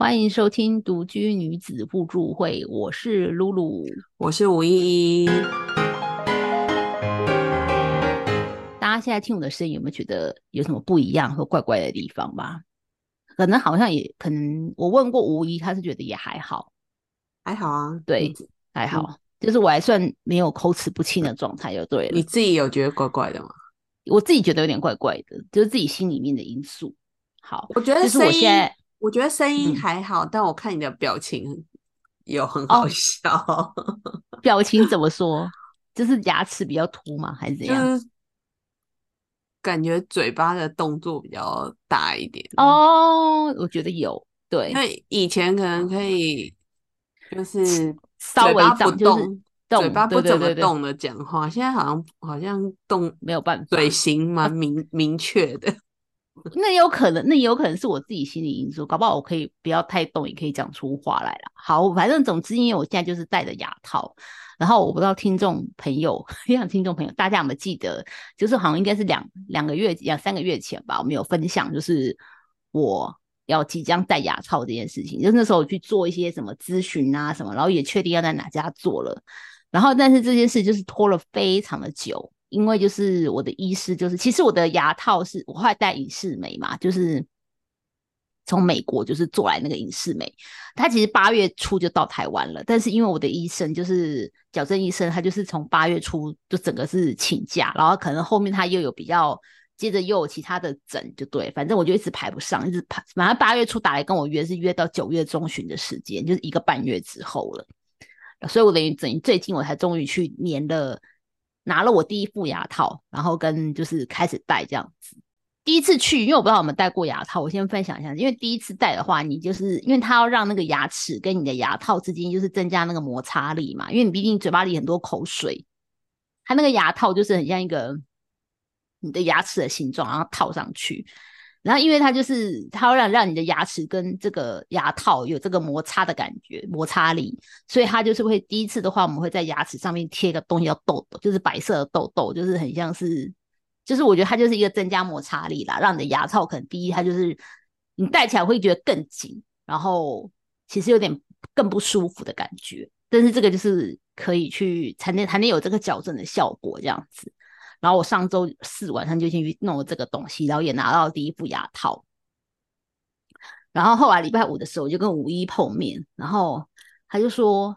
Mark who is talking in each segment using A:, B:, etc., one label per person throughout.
A: 欢迎收听独居女子互助会，我是露露，
B: 我是吴依依。
A: 大家现在听我的声音，有没有觉得有什么不一样或怪怪的地方吧？可能好像也可能，我问过吴依，她是觉得也还好，
B: 还好啊，
A: 对，还好，就是我还算没有口齿不清的状态，就对了。
B: 你自己有觉得怪怪的吗？
A: 我自己觉得有点怪怪的，就是自己心里面的因素。好，
B: 我觉得
A: 就是我
B: 觉得声音还好，但我看你的表情有很好笑。
A: 表情怎么说？就是牙齿比较凸吗？还是怎样？
B: 感觉嘴巴的动作比较大一点。
A: 哦，我觉得有。对，
B: 因为以前可能可以，就是
A: 稍微
B: 不
A: 动，
B: 嘴巴不怎么动的讲话，现在好像好像动
A: 没有办法，
B: 嘴型蛮明明确的。
A: 那有可能，那也有可能是我自己心理因素，搞不好我可以不要太动，也可以讲出话来了。好，反正总之，因为我现在就是戴着牙套，然后我不知道听众朋友，像听众朋友，大家有没有记得，就是好像应该是两两个月、两三个月前吧，我们有分享，就是我要即将戴牙套这件事情，就那时候我去做一些什么咨询啊什么，然后也确定要在哪家做了，然后但是这件事就是拖了非常的久。因为就是我的医师，就是其实我的牙套是我后来戴隐适美嘛，就是从美国就是做来那个隐适美，他其实八月初就到台湾了，但是因为我的医生就是矫正医生，他就是从八月初就整个是请假，然后可能后面他又有比较接着又有其他的诊，就对，反正我就一直排不上，一直排，反正八月初打来跟我约是约到九月中旬的时间，就是一个半月之后了，所以我等于等于最近我才终于去粘了。拿了我第一副牙套，然后跟就是开始戴这样子。第一次去，因为我不知道有没有戴过牙套，我先分享一下。因为第一次戴的话，你就是因为它要让那个牙齿跟你的牙套之间就是增加那个摩擦力嘛，因为你毕竟嘴巴里很多口水，它那个牙套就是很像一个你的牙齿的形状，然后套上去。然后，因为它就是它要让让你的牙齿跟这个牙套有这个摩擦的感觉，摩擦力，所以它就是会第一次的话，我们会在牙齿上面贴一个东西叫痘痘，就是白色的痘痘，就是很像是，就是我觉得它就是一个增加摩擦力啦，让你的牙套可能第一它就是你戴起来会觉得更紧，然后其实有点更不舒服的感觉，但是这个就是可以去才能才能有这个矫正的效果这样子。然后我上周四晚上就进去弄了这个东西，然后也拿到第一副牙套。然后后来礼拜五的时候，我就跟五一碰面，然后他就说：“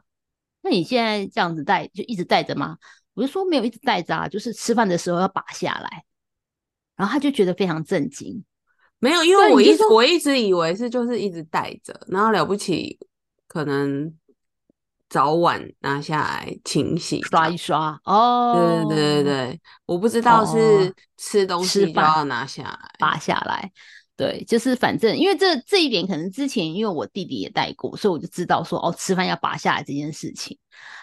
A: 那你现在这样子戴，就一直戴着吗？”我就说：“没有，一直戴着啊，就是吃饭的时候要拔下来。”然后他就觉得非常震惊，
B: 没有，因为我一我一直以为是就是一直戴着，然后了不起可能。早晚拿下来清洗
A: 刷一刷哦，
B: 对对对对我不知道是吃东西就要拿下来
A: 拔下来，对，就是反正因为这这一点可能之前因为我弟弟也带过，所以我就知道说哦，吃饭要拔下来这件事情，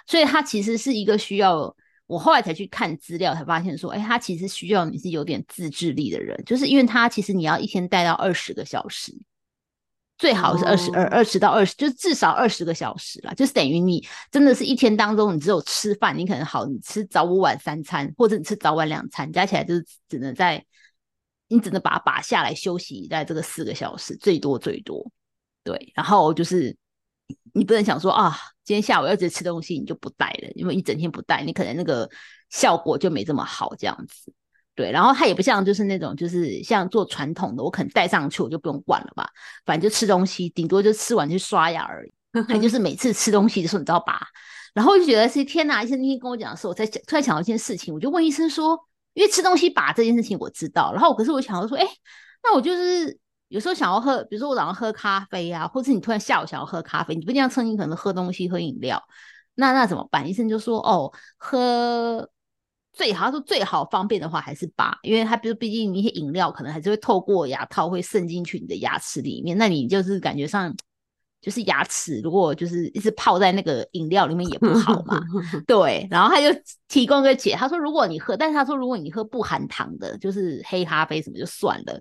A: 所以它其实是一个需要我后来才去看资料才发现说，哎，它其实需要你是有点自制力的人，就是因为它其实你要一天戴到二十个小时。最好是二十二二十到二十，就至少二十个小时啦，就是等于你真的是一天当中，你只有吃饭，你可能好，你吃早午晚三餐，或者你吃早晚两餐，加起来就是只能在你只能把它拔下来休息在这个四个小时，最多最多，对，然后就是你不能想说啊，今天下午要直接吃东西，你就不带了，因为一整天不带，你可能那个效果就没这么好，这样子。对，然后它也不像就是那种就是像做传统的，我可能戴上去我就不用管了吧，反正就吃东西，顶多就吃完就刷牙而已。它就是每次吃东西的时候你知道吧？然后就觉得是天哪！医生那天跟我讲的时候，我才突然想到一件事情，我就问医生说，因为吃东西拔这件事情我知道，然后可是我想要说，哎，那我就是有时候想要喝，比如说我早上喝咖啡啊，或者你突然下午想要喝咖啡，你不一定要趁你可能喝东西喝饮料，那那怎么办？医生就说，哦，喝。最好说最好方便的话还是拔，因为它比如毕竟一些饮料可能还是会透过牙套会渗进去你的牙齿里面，那你就是感觉上就是牙齿如果就是一直泡在那个饮料里面也不好嘛。对，然后他就提供个解，他说如果你喝，但是他说如果你喝不含糖的，就是黑咖啡什么就算了，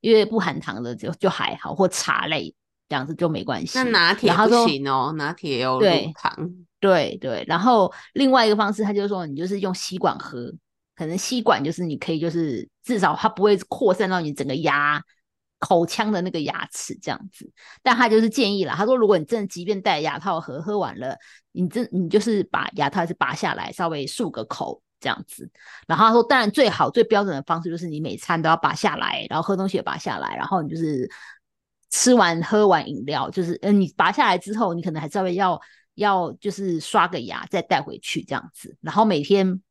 A: 因为不含糖的就就还好，或茶类这样子就没关系。
B: 那拿铁不行哦，拿铁有乳糖。
A: 对对，然后另外一个方式，他就是说，你就是用吸管喝，可能吸管就是你可以，就是至少它不会扩散到你整个牙口腔的那个牙齿这样子。但他就是建议啦，他说如果你真的即便戴牙套盒喝完了，你真你就是把牙套是拔下来，稍微漱个口这样子。然后他说，当然最好最标准的方式就是你每餐都要拔下来，然后喝东西也拔下来，然后你就是吃完喝完饮料，就是嗯你拔下来之后，你可能还稍微要要就是刷个牙再带回去这样子。然后每天。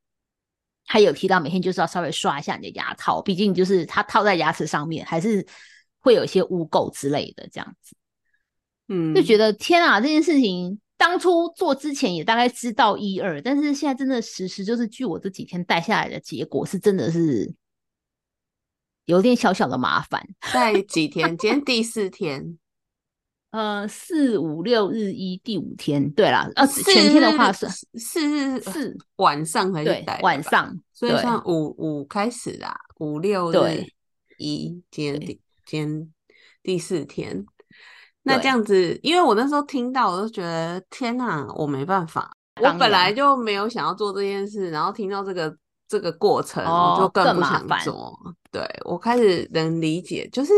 A: 他有提到每天就是要稍微刷一下你的牙套，毕竟就是它套在牙齿上面，还是会有一些污垢之类的这样子。
B: 嗯，
A: 就觉得天啊，这件事情当初做之前也大概知道一二，但是现在真的实施，就是据我这几天带下来的结果，是真的是有点小小的麻烦。
B: 带几天？今天第四天。
A: 呃，四五六日一第五天，对啦，呃，全天的话是
B: 四日
A: 四
B: 晚上还是
A: 晚上，
B: 所以算五五开始啦，五六日一，今天第今天第四天，那这样子，因为我那时候听到，我就觉得天哪，我没办法，我本来就没有想要做这件事，然后听到这个这个过程，我就更不想做。对我开始能理解，就是。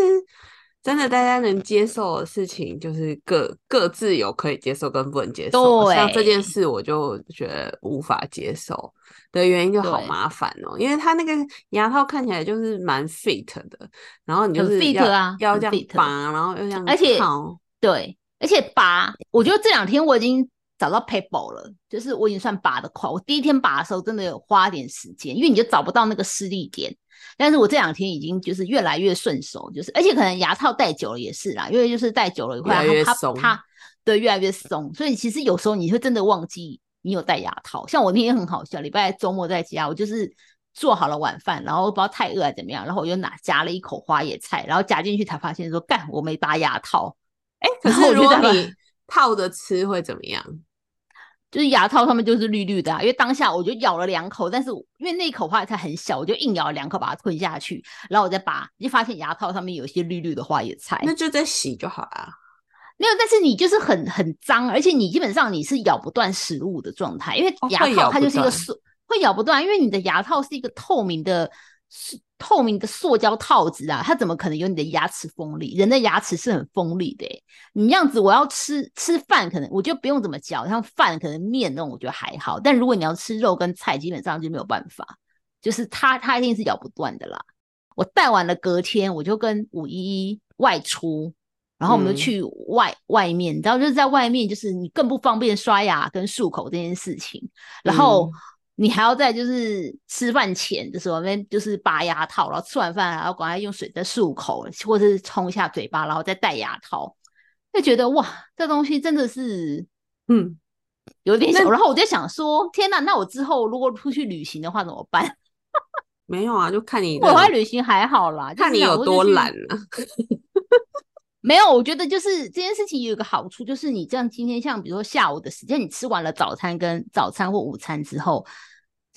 B: 真的，大家能接受的事情，就是各各自有可以接受跟不能接受。像这件事，我就觉得无法接受的原因就好麻烦哦，因为他那个牙套看起来就是蛮 fit 的，然后你就是
A: fit 啊，
B: 要这样拔，然后又这样，
A: 而且对，而且拔，我觉得这两天我已经找到 paper 了，就是我已经算拔的快。我第一天拔的时候，真的有花点时间，因为你就找不到那个施力点。但是我这两天已经就是越来越顺手，就是而且可能牙套戴久了也是啦，因为就是戴久了以后，它它对越来越松，所以其实有时候你会真的忘记你有戴牙套。像我那天很好笑，礼拜周末在家，我就是做好了晚饭，然后不知道太饿还是怎么样，然后我就拿夹了一口花野菜，然后夹进去才发现说干我没拔牙套。
B: 哎，可是如果你套着吃会怎么样？
A: 就是牙套上面就是绿绿的啊，因为当下我就咬了两口，但是因为那一口花椰菜很小，我就硬咬了两口把它吞下去，然后我再拔，就发现牙套上面有一些绿绿的花椰菜。
B: 那就再洗就好了。
A: 没有，但是你就是很很脏，而且你基本上你是咬不断食物的状态，因为牙套它就是一个塑会咬不断，因为你的牙套是一个透明的。是透明的塑胶套子啊，它怎么可能有你的牙齿锋利？人的牙齿是很锋利的，你样子我要吃吃饭，可能我就不用怎么嚼，像饭可能面那种，我觉得还好。但如果你要吃肉跟菜，基本上就没有办法，就是它它一定是咬不断的啦。我戴完了，隔天我就跟五一一外出，然后我们就去外外面，你知道就是在外面，就是你更不方便刷牙跟漱口这件事情，然后。你还要在就是吃饭前的时候，那就是拔牙套，然后吃完饭然后赶快用水再漱口，或者是冲一下嘴巴，然后再戴牙套，就觉得哇，这东西真的是嗯有点小。然后我就想说，天哪，那我之后如果出去旅行的话怎么办？
B: 没有啊，就看你
A: 我外旅行还好啦，
B: 看你有多懒啊。
A: 没有，我觉得就是这件事情有一个好处，就是你这样今天像比如说下午的时间，你吃完了早餐跟早餐或午餐之后。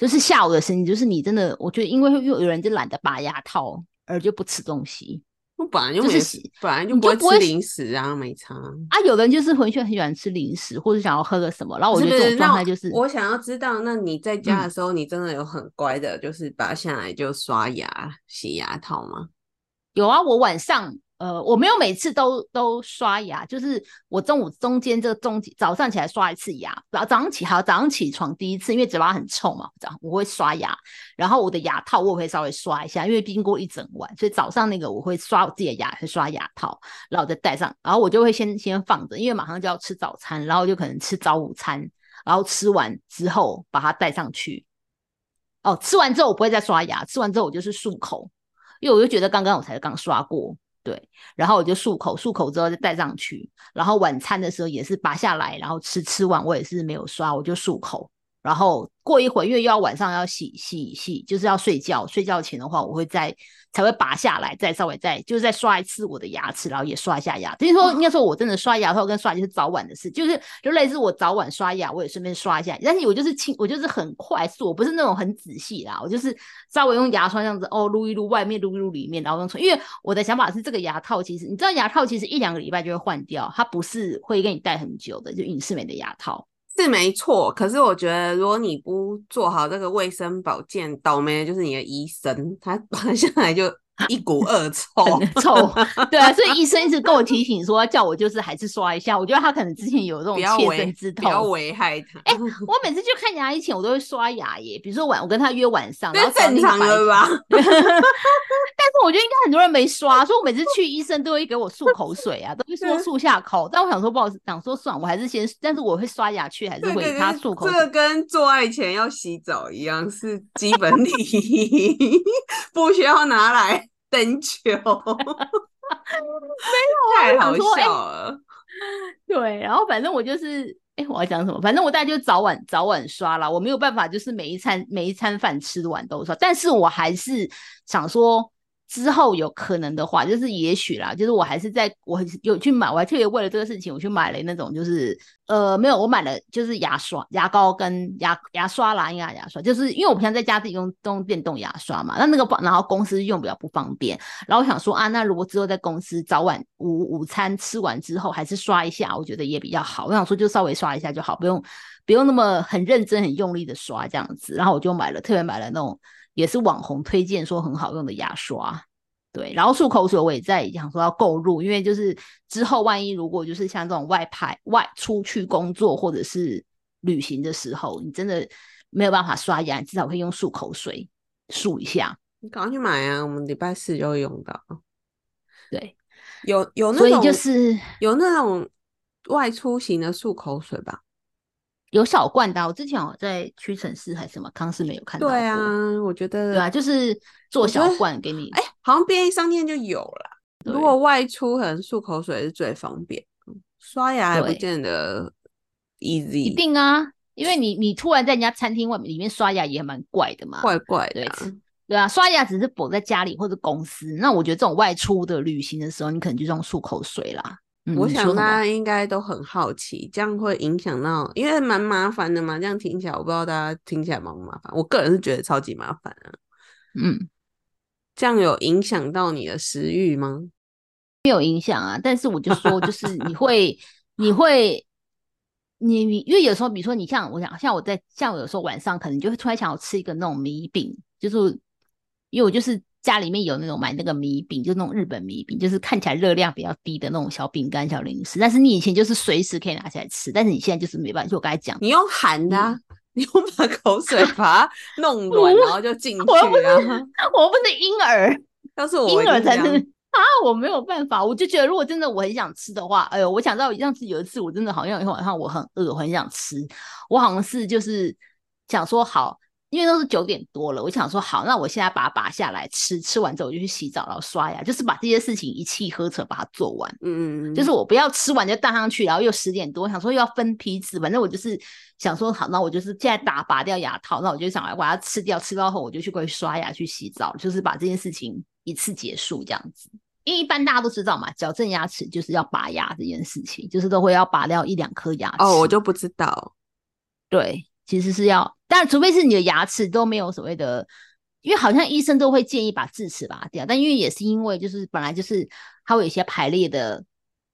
A: 就是下午的事情，就是你真的，我觉得因为又有人就懒得拔牙套，而就不吃东西。
B: 我本来就没，本来就不会吃零食啊，没差
A: 啊。有的人就是回去很喜欢吃零食，或者想要喝个什么，然后我觉得这种状态就是，
B: 我想要知道，那你在家的时候，你真的有很乖的，就是拔下来就刷牙、洗牙套吗？
A: 有啊，我晚上。呃，我没有每次都都刷牙，就是我中午中间这个中早上起来刷一次牙，然后早上起好早上起床第一次，因为嘴巴很臭嘛，这样我会刷牙，然后我的牙套我会稍微刷一下，因为经过一整晚，所以早上那个我会刷我自己的牙，会刷牙套，然后再戴上，然后我就会先先放着，因为马上就要吃早餐，然后就可能吃早午餐，然后吃完之后把它戴上去。哦，吃完之后我不会再刷牙，吃完之后我就是漱口，因为我就觉得刚刚我才刚刷过。对，然后我就漱口，漱口之后就戴上去，然后晚餐的时候也是拔下来，然后吃，吃完我也是没有刷，我就漱口。然后过一会儿，因为要晚上要洗洗洗，就是要睡觉。睡觉前的话，我会再才会拔下来，再稍微再就是再刷一次我的牙齿，然后也刷一下牙。等于说，应该说我真的刷牙套跟刷牙是早晚的事，就是就类似我早晚刷牙，我也顺便刷一下。但是我就是轻，我就是很快速，我不是那种很仔细啦，我就是稍微用牙刷这样子哦撸一撸外面，撸一撸里面，然后用冲。因为我的想法是，这个牙套其实你知道，牙套其实一两个礼拜就会换掉，它不是会给你戴很久的，就隐适美的牙套。
B: 是没错，可是我觉得如果你不做好这个卫生保健，倒霉的就是你的医生，他 拔下来就 一股恶臭，
A: 臭。对啊，所以医生一直跟我提醒说，叫我就是还是刷一下。我觉得他可能之前有这种切身之痛，
B: 不要危害他。
A: 哎，我每次去看牙医前，我都会刷牙耶。比如说晚，我跟他约晚上，然后
B: 正常了吧？但
A: 是我觉得应该很多人没刷，所以我每次去医生都会给我漱口水啊，都会说漱下口。但我想说不好意思，想说算，我还是先，但是我会刷牙去，还是会他漱口。
B: 这个跟做爱前要洗澡一样，是基本礼仪，不需要拿来。等久，没有，太好笑了。
A: 对，然后反正我就是，哎，我要讲什么？反正我大概就早晚早晚刷啦，我没有办法，就是每一餐每一餐饭吃完都刷，但是我还是想说。之后有可能的话，就是也许啦，就是我还是在我有去买，我还特别为了这个事情，我去买了那种，就是呃没有，我买了就是牙刷、牙膏跟牙牙刷啦，应该牙刷，就是因为我平常在家自己用用电动牙刷嘛，那那个然后公司用比较不方便，然后我想说啊，那如果之后在公司早晚午午餐吃完之后还是刷一下，我觉得也比较好。我想说就稍微刷一下就好，不用不用那么很认真很用力的刷这样子，然后我就买了特别买了那种。也是网红推荐说很好用的牙刷，对，然后漱口水我也在想说要购入，因为就是之后万一如果就是像这种外派外出去工作或者是旅行的时候，你真的没有办法刷牙，至少可以用漱口水漱一下。
B: 你赶快去买啊，我们礼拜四就会用到。
A: 对，
B: 有有那
A: 种，所以就是
B: 有那种外出型的漱口水吧。
A: 有小罐的，我之前我在屈臣氏还是什么康氏没有看到。
B: 对啊，我觉得
A: 对啊，就是做小罐给你。
B: 哎，好像便利商店就有了。如果外出，可能漱口水是最方便。刷牙还不见得 easy。
A: 一定啊，因为你你突然在人家餐厅外面里面刷牙也蛮怪的嘛。
B: 怪怪
A: 的。对啊，刷牙只是躲在家里或者公司。那我觉得这种外出的旅行的时候，你可能就用漱口水啦。
B: 我想大家应该都很好奇，这样会影响到，因为蛮麻烦的嘛。这样听起来，我不知道大家听起来麻不麻烦。我个人是觉得超级麻烦啊。
A: 嗯，
B: 这样有影响到你的食欲吗？
A: 没有影响啊，但是我就说，就是你会，你会，你你，因为有时候，比如说你像我想，像我在像我有时候晚上可能就会突然想要吃一个那种米饼，就是因为我就是。家里面有那种买那个米饼，就那种日本米饼，就是看起来热量比较低的那种小饼干、小零食。但是你以前就是随时可以拿起来吃，但是你现在就是没办法。就我刚才讲，
B: 你用含的，你用把口水 把它弄软，然后就进去啊。
A: 我不是婴儿，
B: 要是我
A: 婴儿才是啊，我没有办法。我就觉得，如果真的我很想吃的话，哎呦，我想到上次有一次，我真的好像一晚上我很饿，我很想吃，我好像是就是想说好。因为都是九点多了，我想说好，那我现在把它拔下来吃，吃完之后我就去洗澡，然后刷牙，就是把这些事情一气呵成把它做完。
B: 嗯嗯嗯，
A: 就是我不要吃完就倒上去，然后又十点多，想说又要分批次，反正我就是想说好，那我就是现在打拔掉牙套，那我就想来把它吃掉，吃到后我就去过去刷牙去洗澡，就是把这件事情一次结束这样子。因为一般大家都知道嘛，矫正牙齿就是要拔牙这件事情，就是都会要拔掉一两颗牙齿。
B: 哦，我就不知道。
A: 对。其实是要，但除非是你的牙齿都没有所谓的，因为好像医生都会建议把智齿拔掉，但因为也是因为就是本来就是它会有一些排列的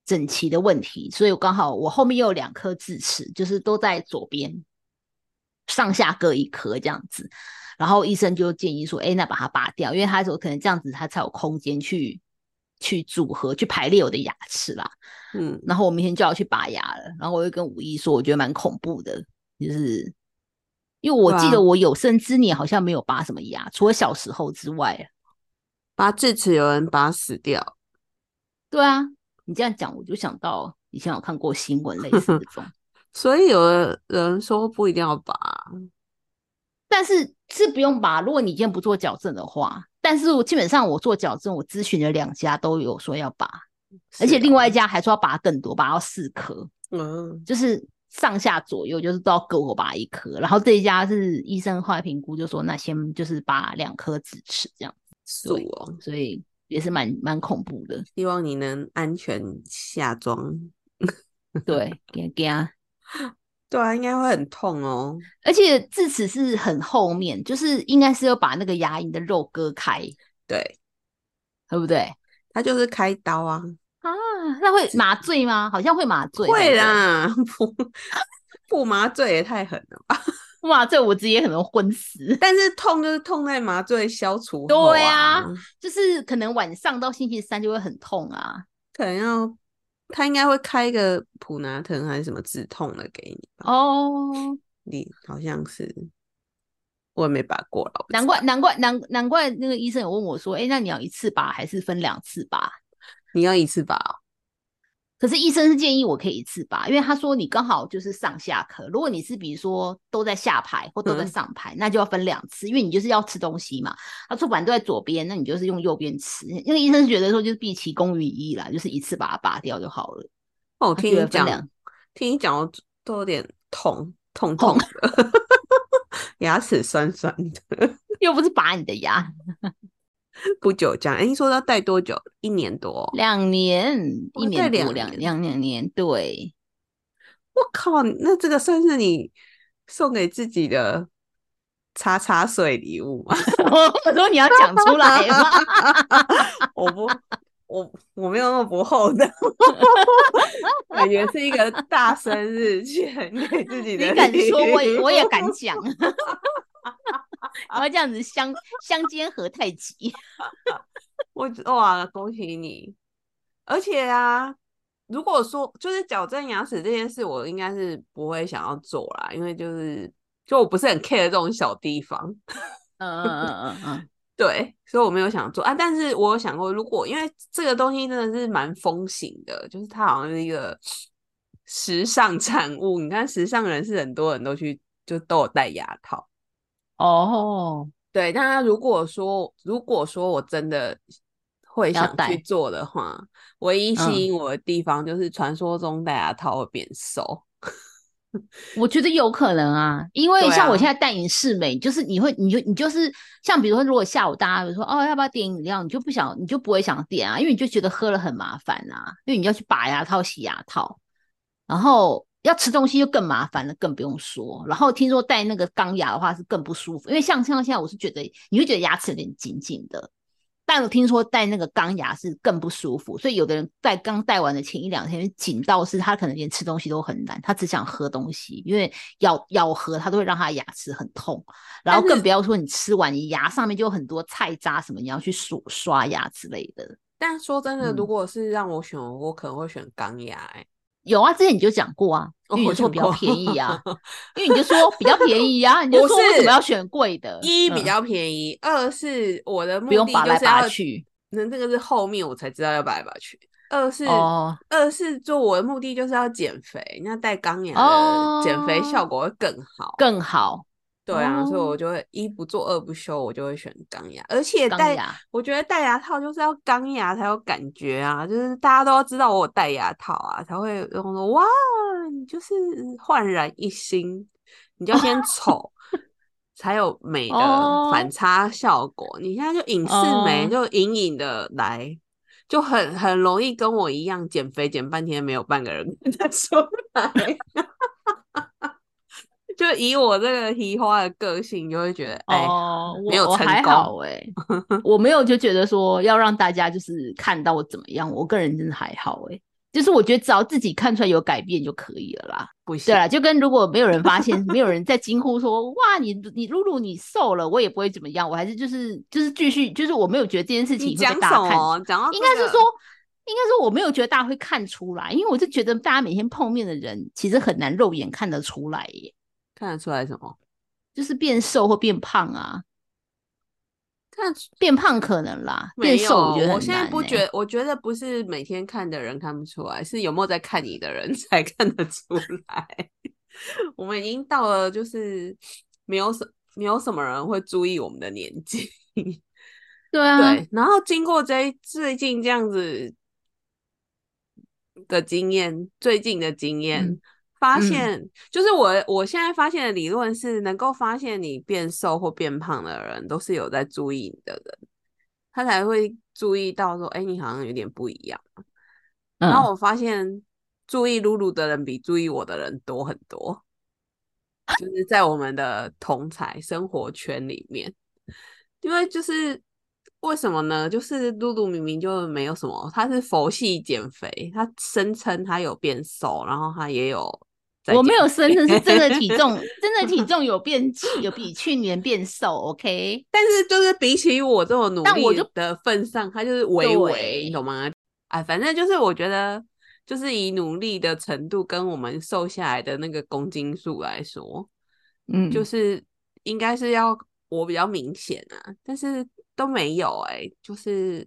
A: 整齐的问题，所以我刚好我后面又有两颗智齿，就是都在左边，上下各一颗这样子，然后医生就建议说，哎，那把它拔掉，因为他说可能这样子他才有空间去去组合去排列我的牙齿啦，
B: 嗯，
A: 然后我明天就要去拔牙了，然后我又跟武艺说，我觉得蛮恐怖的，就是。因为我记得我有生之年好像没有拔什么牙，除了小时候之外，
B: 拔智齿有人拔死掉。
A: 对啊，你这样讲我就想到以前有看过新闻类似这种，
B: 所以有的人说不一定要拔，
A: 但是是不用拔。如果你今天不做矫正的话，但是我基本上我做矫正，我咨询了两家都有说要拔，而且另外一家还说要拔更多，拔到四颗，
B: 嗯，
A: 就是。上下左右就是都要割我拔一颗，然后这一家是医生后来评估就说那先就是拔两颗智齿这样
B: 子，哦，
A: 所以也是蛮蛮恐怖的。
B: 希望你能安全下妆。
A: 对，给给啊，
B: 对啊，应该会很痛哦。
A: 而且智齿是很后面，就是应该是要把那个牙龈的肉割开，
B: 对，
A: 对不对？
B: 他就是开刀啊。
A: 啊，那会麻醉吗？好像会麻醉。
B: 会啦，不不麻醉也太狠了吧？
A: 麻醉我直接可能昏死。
B: 但是痛就是痛在麻醉消除
A: 对
B: 啊，
A: 就是可能晚上到星期三就会很痛啊，
B: 可能要他应该会开一个普拿疼还是什么止痛的给你
A: 哦。
B: 你好像是我也没拔过了，
A: 难怪难怪难难怪那个医生有问我说：“哎，那你要一次拔还是分两次拔？”
B: 你要一次拔。
A: 可是医生是建议我可以一次拔，因为他说你刚好就是上下课。如果你是比如说都在下排或都在上排，那就要分两次，因为你就是要吃东西嘛。他说反正都在左边，那你就是用右边吃。因为医生觉得说就是毕其功于一啦，就是一次把它拔掉就好了。
B: 哦，听你讲，听你讲，我都有点痛痛痛的，牙齿酸酸的，
A: 又不是拔你的牙。
B: 不久这样，哎，你说要戴多久？一年多？
A: 两年？一年多？两两两年？对。
B: 我靠，那这个算是你送给自己的茶茶水礼物吗？
A: 我说你要讲出来吗？
B: 我不，我我没有那么不厚道，感觉是一个大生日去给自己的。
A: 你敢说，我也我也敢讲。然后这样子相相煎何太急？
B: 我哇，恭喜你！而且啊，如果说就是矫正牙齿这件事，我应该是不会想要做啦，因为就是就我不是很 care 这种小地方。
A: 嗯嗯嗯嗯嗯，
B: 对，所以我没有想做啊。但是我有想过，如果因为这个东西真的是蛮风行的，就是它好像是一个时尚产物。你看，时尚人士很多人都去就都有戴牙套。
A: 哦，
B: 对，但他如果说如果说我真的会想去做的话，唯一吸引我的地方就是传说中戴牙套会变瘦。
A: 我觉得有可能啊，因为像我现在戴隐适美，就是你会，你就你就是像比如说，如果下午大家说哦要不要点饮料，你就不想，你就不会想点啊，因为你就觉得喝了很麻烦啊，因为你要去拔牙套、洗牙套，然后。要吃东西就更麻烦了，更不用说。然后听说戴那个钢牙的话是更不舒服，因为像像现在我是觉得你会觉得牙齿有点紧紧的，但我听说戴那个钢牙是更不舒服，所以有的人在刚戴完的前一两天紧到是他可能连吃东西都很难，他只想喝东西，因为咬咬合他都会让他牙齿很痛。然后更不要说你吃完你牙上面就有很多菜渣什么，你要去刷刷牙之类的。
B: 但说真的，如果是让我选，我可能会选钢牙。哎。
A: 有啊，之前你就讲过啊，因为你说比较便宜啊，因为你就说比较便宜啊，你就说为什么要选贵的？
B: 一比较便宜，二是我的目
A: 的就是
B: 要
A: 去，
B: 那这个是后面我才知道要拔来拔去。二是二是做我的目的就是要减肥，那带钢牙的减肥效果会更好，
A: 更好。
B: 对啊，所以我就会一不做二不休，我就会选钢牙。而且戴，我觉得戴牙套就是要钢牙才有感觉啊，就是大家都要知道我有戴牙套啊，才会用说哇，你就是焕然一新。你就要先丑，才有美的反差效果。你现在就隐适美，就隐隐的来，就很很容易跟我一样减肥减半天没有半个人 看出来。就以我这个提花的个性，就会觉得哎，没有成功
A: 哎，我没有就觉得说要让大家就是看到我怎么样，我个人真的还好哎，就是我觉得只要自己看出来有改变就可以了啦。对啦，就跟如果没有人发现，没有人在惊呼说哇你你露露你瘦了，我也不会怎么样，我还是就是就是继续就是我没有觉得这件事情会被大家看，
B: 讲到
A: 应该是说应该说我没有觉得大家会看出来，因为我是觉得大家每天碰面的人其实很难肉眼看得出来耶。
B: 看得出来什么？
A: 就是变瘦或变胖啊？
B: 看
A: 变胖可能啦，变瘦我觉得
B: 我现在不觉，我觉得不是每天看的人看不出来，是有没有在看你的人 才看得出来。我们已经到了，就是没有什没有什么人会注意我们的年纪。
A: 对啊，
B: 对。然后经过这最近这样子的经验，最近的经验。发现就是我，我现在发现的理论是，能够发现你变瘦或变胖的人，都是有在注意你的人，他才会注意到说，哎，你好像有点不一样。然后我发现，注意露露的人比注意我的人多很多，就是在我们的同才生活圈里面，因为就是为什么呢？就是露露明明就没有什么，她是佛系减肥，她声称她有变瘦，然后她也有。
A: 我没有声称是真的体重，真的体重有变有比去年变瘦，OK。
B: 但是就是比起我这么努力的份上，他就是微微，你懂吗？哎，反正就是我觉得，就是以努力的程度跟我们瘦下来的那个公斤数来说，嗯，就是应该是要我比较明显啊，但是都没有哎，就是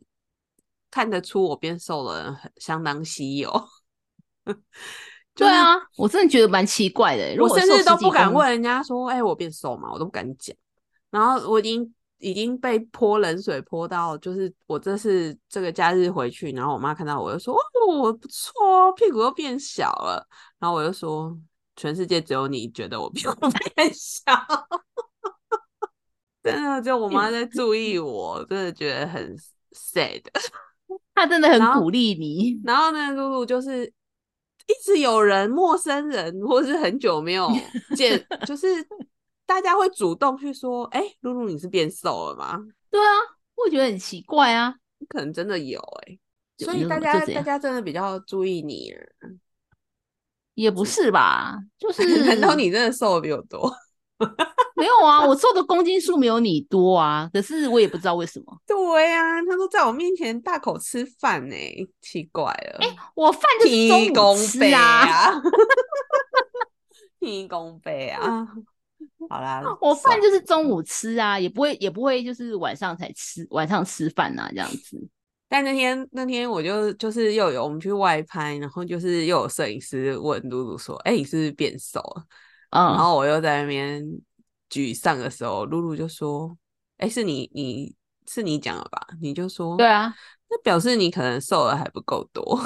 B: 看得出我变瘦了，很相当稀有。
A: 对啊，我真的觉得蛮奇怪的。
B: 我甚至都不敢问人家说：“哎，我变瘦吗？”我都不敢讲。然后我已经已经被泼冷水泼到，就是我这次这个假日回去，然后我妈看到我就说：“哦，我不错哦，屁股又变小了。”然后我就说：“全世界只有你觉得我屁股 变小。”真的，就我妈在注意我，真的觉得很 sad。
A: 她真的很鼓励你。
B: 然后呢，露露就是。一直有人，陌生人，或是很久没有见，就是大家会主动去说：“哎，露露，你是变瘦了吗？”
A: 对啊，我觉得很奇怪啊，
B: 可能真的有哎，所以大家大家真的比较注意你，
A: 也不是吧？就是，
B: 难道你真的瘦的比我多？
A: 没有啊，我瘦的公斤数没有你多啊，可是我也不知道为什么。
B: 对呀，他说在我面前大口吃饭呢，奇怪了。
A: 哎，我饭就是中午吃啊，
B: 提供 杯啊。好啦，
A: 我饭就是中午吃啊，也不会也不会就是晚上才吃，晚上吃饭啊这样子。
B: 但那天那天我就就是又有我们去外拍，然后就是又有摄影师问露露说：“哎，你是不是变瘦了？”嗯，然后我又在那边沮丧的时候，露露就说：“哎，是你，你是你讲的吧？你就说，
A: 对啊，
B: 那表示你可能瘦的还不够多，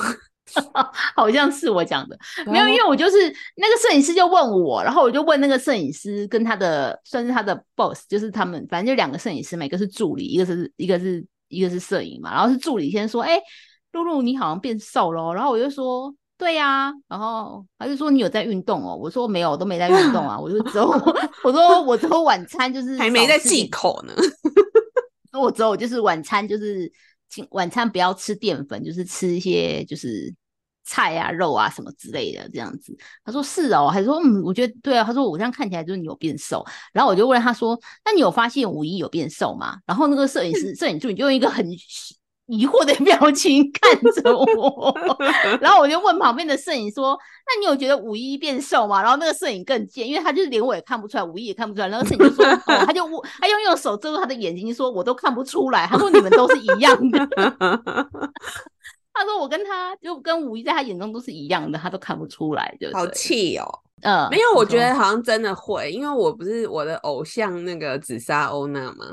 A: 好像是我讲的，没有，因为我就是那个摄影师就问我，然后我就问那个摄影师跟他的算是他的 boss，就是他们反正就两个摄影师，一个是助理，一个是一个是一个是摄影嘛，然后是助理先说：哎，露露你好像变瘦了，然后我就说。”对呀，然后他就说你有在运动哦，我说没有，我都没在运动啊，我就只有 我说我只有晚餐就是
B: 还没在忌口呢，
A: 那我只有就是晚餐就是晚餐不要吃淀粉，就是吃一些就是菜啊肉啊什么之类的这样子。他说是哦，还说嗯，我觉得对啊，他说我这样看起来就是你有变瘦，然后我就问他说，那你有发现五一有变瘦吗？然后那个摄影师 摄影助理就用一个很。疑惑的表情看着我，然后我就问旁边的摄影说：“那你有觉得五一变瘦吗？”然后那个摄影更贱，因为他就是连我也看不出来，五一也看不出来。然后摄影就说：“ 哦，他就他用用手遮住他的眼睛，说我都看不出来。”他说：“你们都是一样的。”他说：“我跟他就跟五一在他眼中都是一样的，他都看不出来。”就
B: 好气哦。嗯，没有，我觉得好像真的会，因为我不是我的偶像那个紫砂欧娜吗？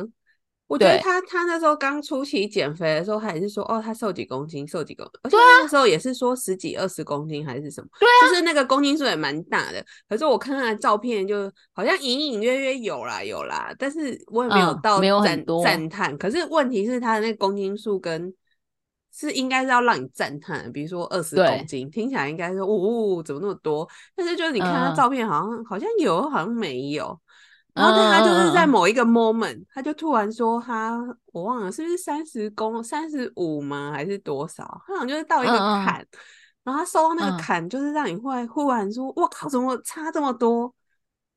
B: 我觉得他他那时候刚初期减肥的时候，他也是说哦，他瘦几公斤，瘦几公斤，而且那时候也是说十几二十公斤还是什么，
A: 对
B: 啊，就是那个公斤数也蛮大的。可是我看他的照片，就好像隐隐约约有啦有啦，但是我也没有到赞赞叹。可是问题是他的那个公斤数跟是应该是要让你赞叹，比如说二十公斤，听起来应该是哦怎么那么多？但是就是你看他照片，好像好像有，好像没有。然后他就是在某一个 moment，他就突然说他，我忘了是不是三十公三十五吗，还是多少？他好像就是到一个坎，然后他收到那个坎，就是让你会忽然说，我靠，怎么差这么多？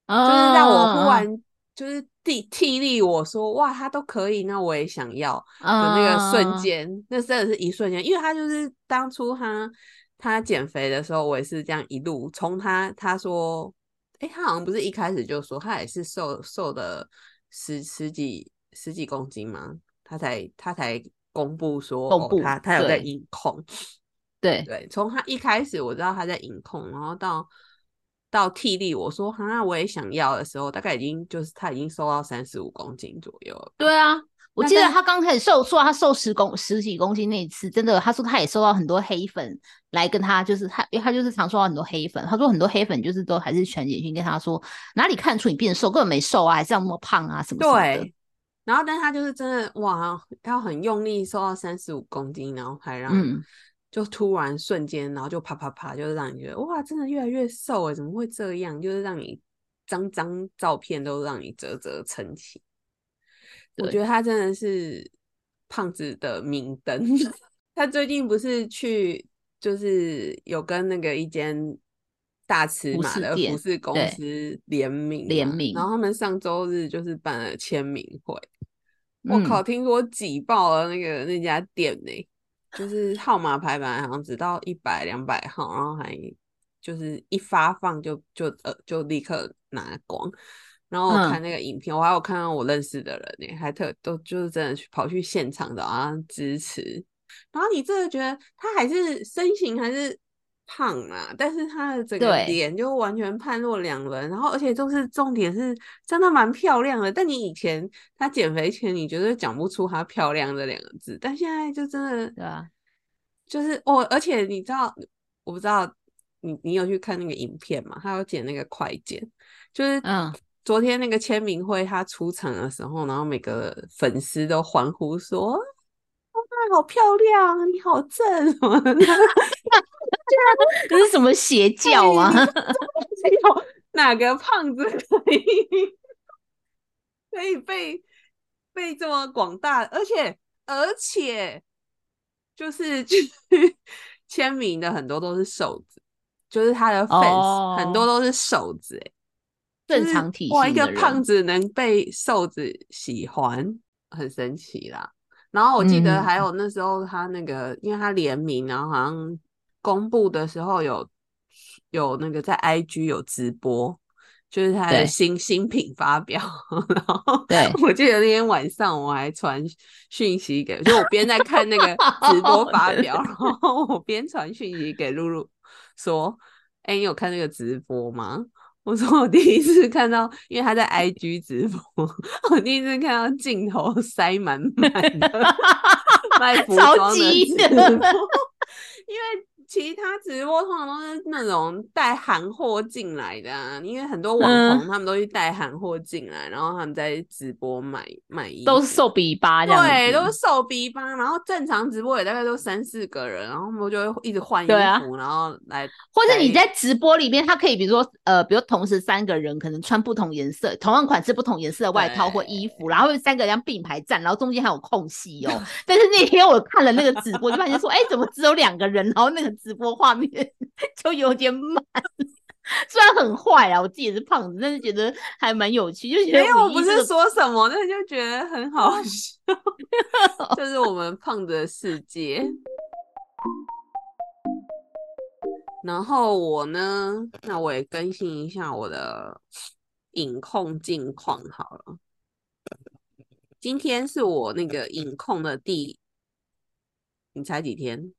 B: 就是让我忽然就是替替力我说，哇，他都可以，那我也想要的那个瞬间，那真的是一瞬间，因为他就是当初他他减肥的时候，我也是这样一路从他他说。哎，他好像不是一开始就说他也是瘦瘦的十十几十几公斤吗？他才他才公布说他他有在隐控，
A: 对
B: 对，从他一开始我知道他在隐控，然后到到替力我说哈我也想要的时候，大概已经就是他已经瘦到三十五公斤左右。
A: 对啊。我记得他刚开始瘦，说他瘦十公十几公斤那一次，真的，他说他也收到很多黑粉来跟他，就是他，因为他就是常收到很多黑粉。他说很多黑粉就是都还是全简讯跟他说，哪里看出你变瘦，根本没瘦啊，还是要那么胖啊什么什么的。
B: 然后，但他就是真的哇，要很用力瘦到三十五公斤，然后还让就突然瞬间，然后就啪啪啪，就是让你觉得哇，真的越来越瘦哎，怎么会这样？就是让你张张照片都让你啧啧称奇。我觉得他真的是胖子的明灯。他最近不是去，就是有跟那个一间大尺码的服饰公司联名，
A: 联名，
B: 然后他们上周日就是办了签名会。我靠，听说挤爆了那个那家店呢，就是号码排版好像只到一百两百号，然后还就是一发放就就呃就立刻拿光。然后我看那个影片，我还有看到我认识的人呢，还特都就是真的去跑去现场的啊支持。然后你真的觉得他还是身形还是？胖啊，但是他的整个脸就完全判若两人，然后而且就是重点是真的蛮漂亮的。但你以前他减肥前，你绝对讲不出她漂亮这两个字，但现在就真的
A: 对啊，
B: 就是我，而且你知道，我不知道你你有去看那个影片吗？他有剪那个快剪，就是嗯，昨天那个签名会他出场的时候，然后每个粉丝都欢呼说：“哇，好漂亮，你好正 什么的。”
A: 这是什么邪教啊？
B: 有哪个胖子可以可以被被这么广大？而且而且就是就是签名的很多都是瘦子，就是他的 fans 很多都是瘦子，哎，
A: 正常体型
B: 哇，一个胖子能被瘦子喜欢，很神奇啦。然后我记得还有那时候他那个，因为他联名，然后好像。公布的时候有有那个在 IG 有直播，就是他的新新品发表。然后
A: 对
B: 我记得那天晚上我还传讯息给，就我边在看那个直播 发表，然后我边传讯息给露露说：“哎，你有看那个直播吗？”我说：“我第一次看到，因为他在 IG 直播，我第一次看到镜头塞满满的 卖服装的直播，因为。”其他直播通常都是那种带韩货进来的啊，因为很多网红他们都去带韩货进来，然后他们在直播买买衣服，
A: 都是瘦比八这样，
B: 对，都是瘦比八。然后正常直播也大概都三四个人，然后他们就会一直换衣服，然后来，
A: 或者你在直播里面，他可以比如说呃，比如同时三个人可能穿不同颜色、同样款式、不同颜色的外套或衣服，然后三个人并排站，然后中间还有空隙哦。但是那天我看了那个直播，就发现说，哎，怎么只有两个人？然后那个。直播画面 就有点慢，虽然很坏啊，我自己也是胖子，但是觉得还蛮有趣，就觉得没
B: 有我不是说什么，但是就觉得很好笑，就是我们胖子的世界。然后我呢，那我也更新一下我的影控近况好了。今天是我那个影控的第，你猜几天？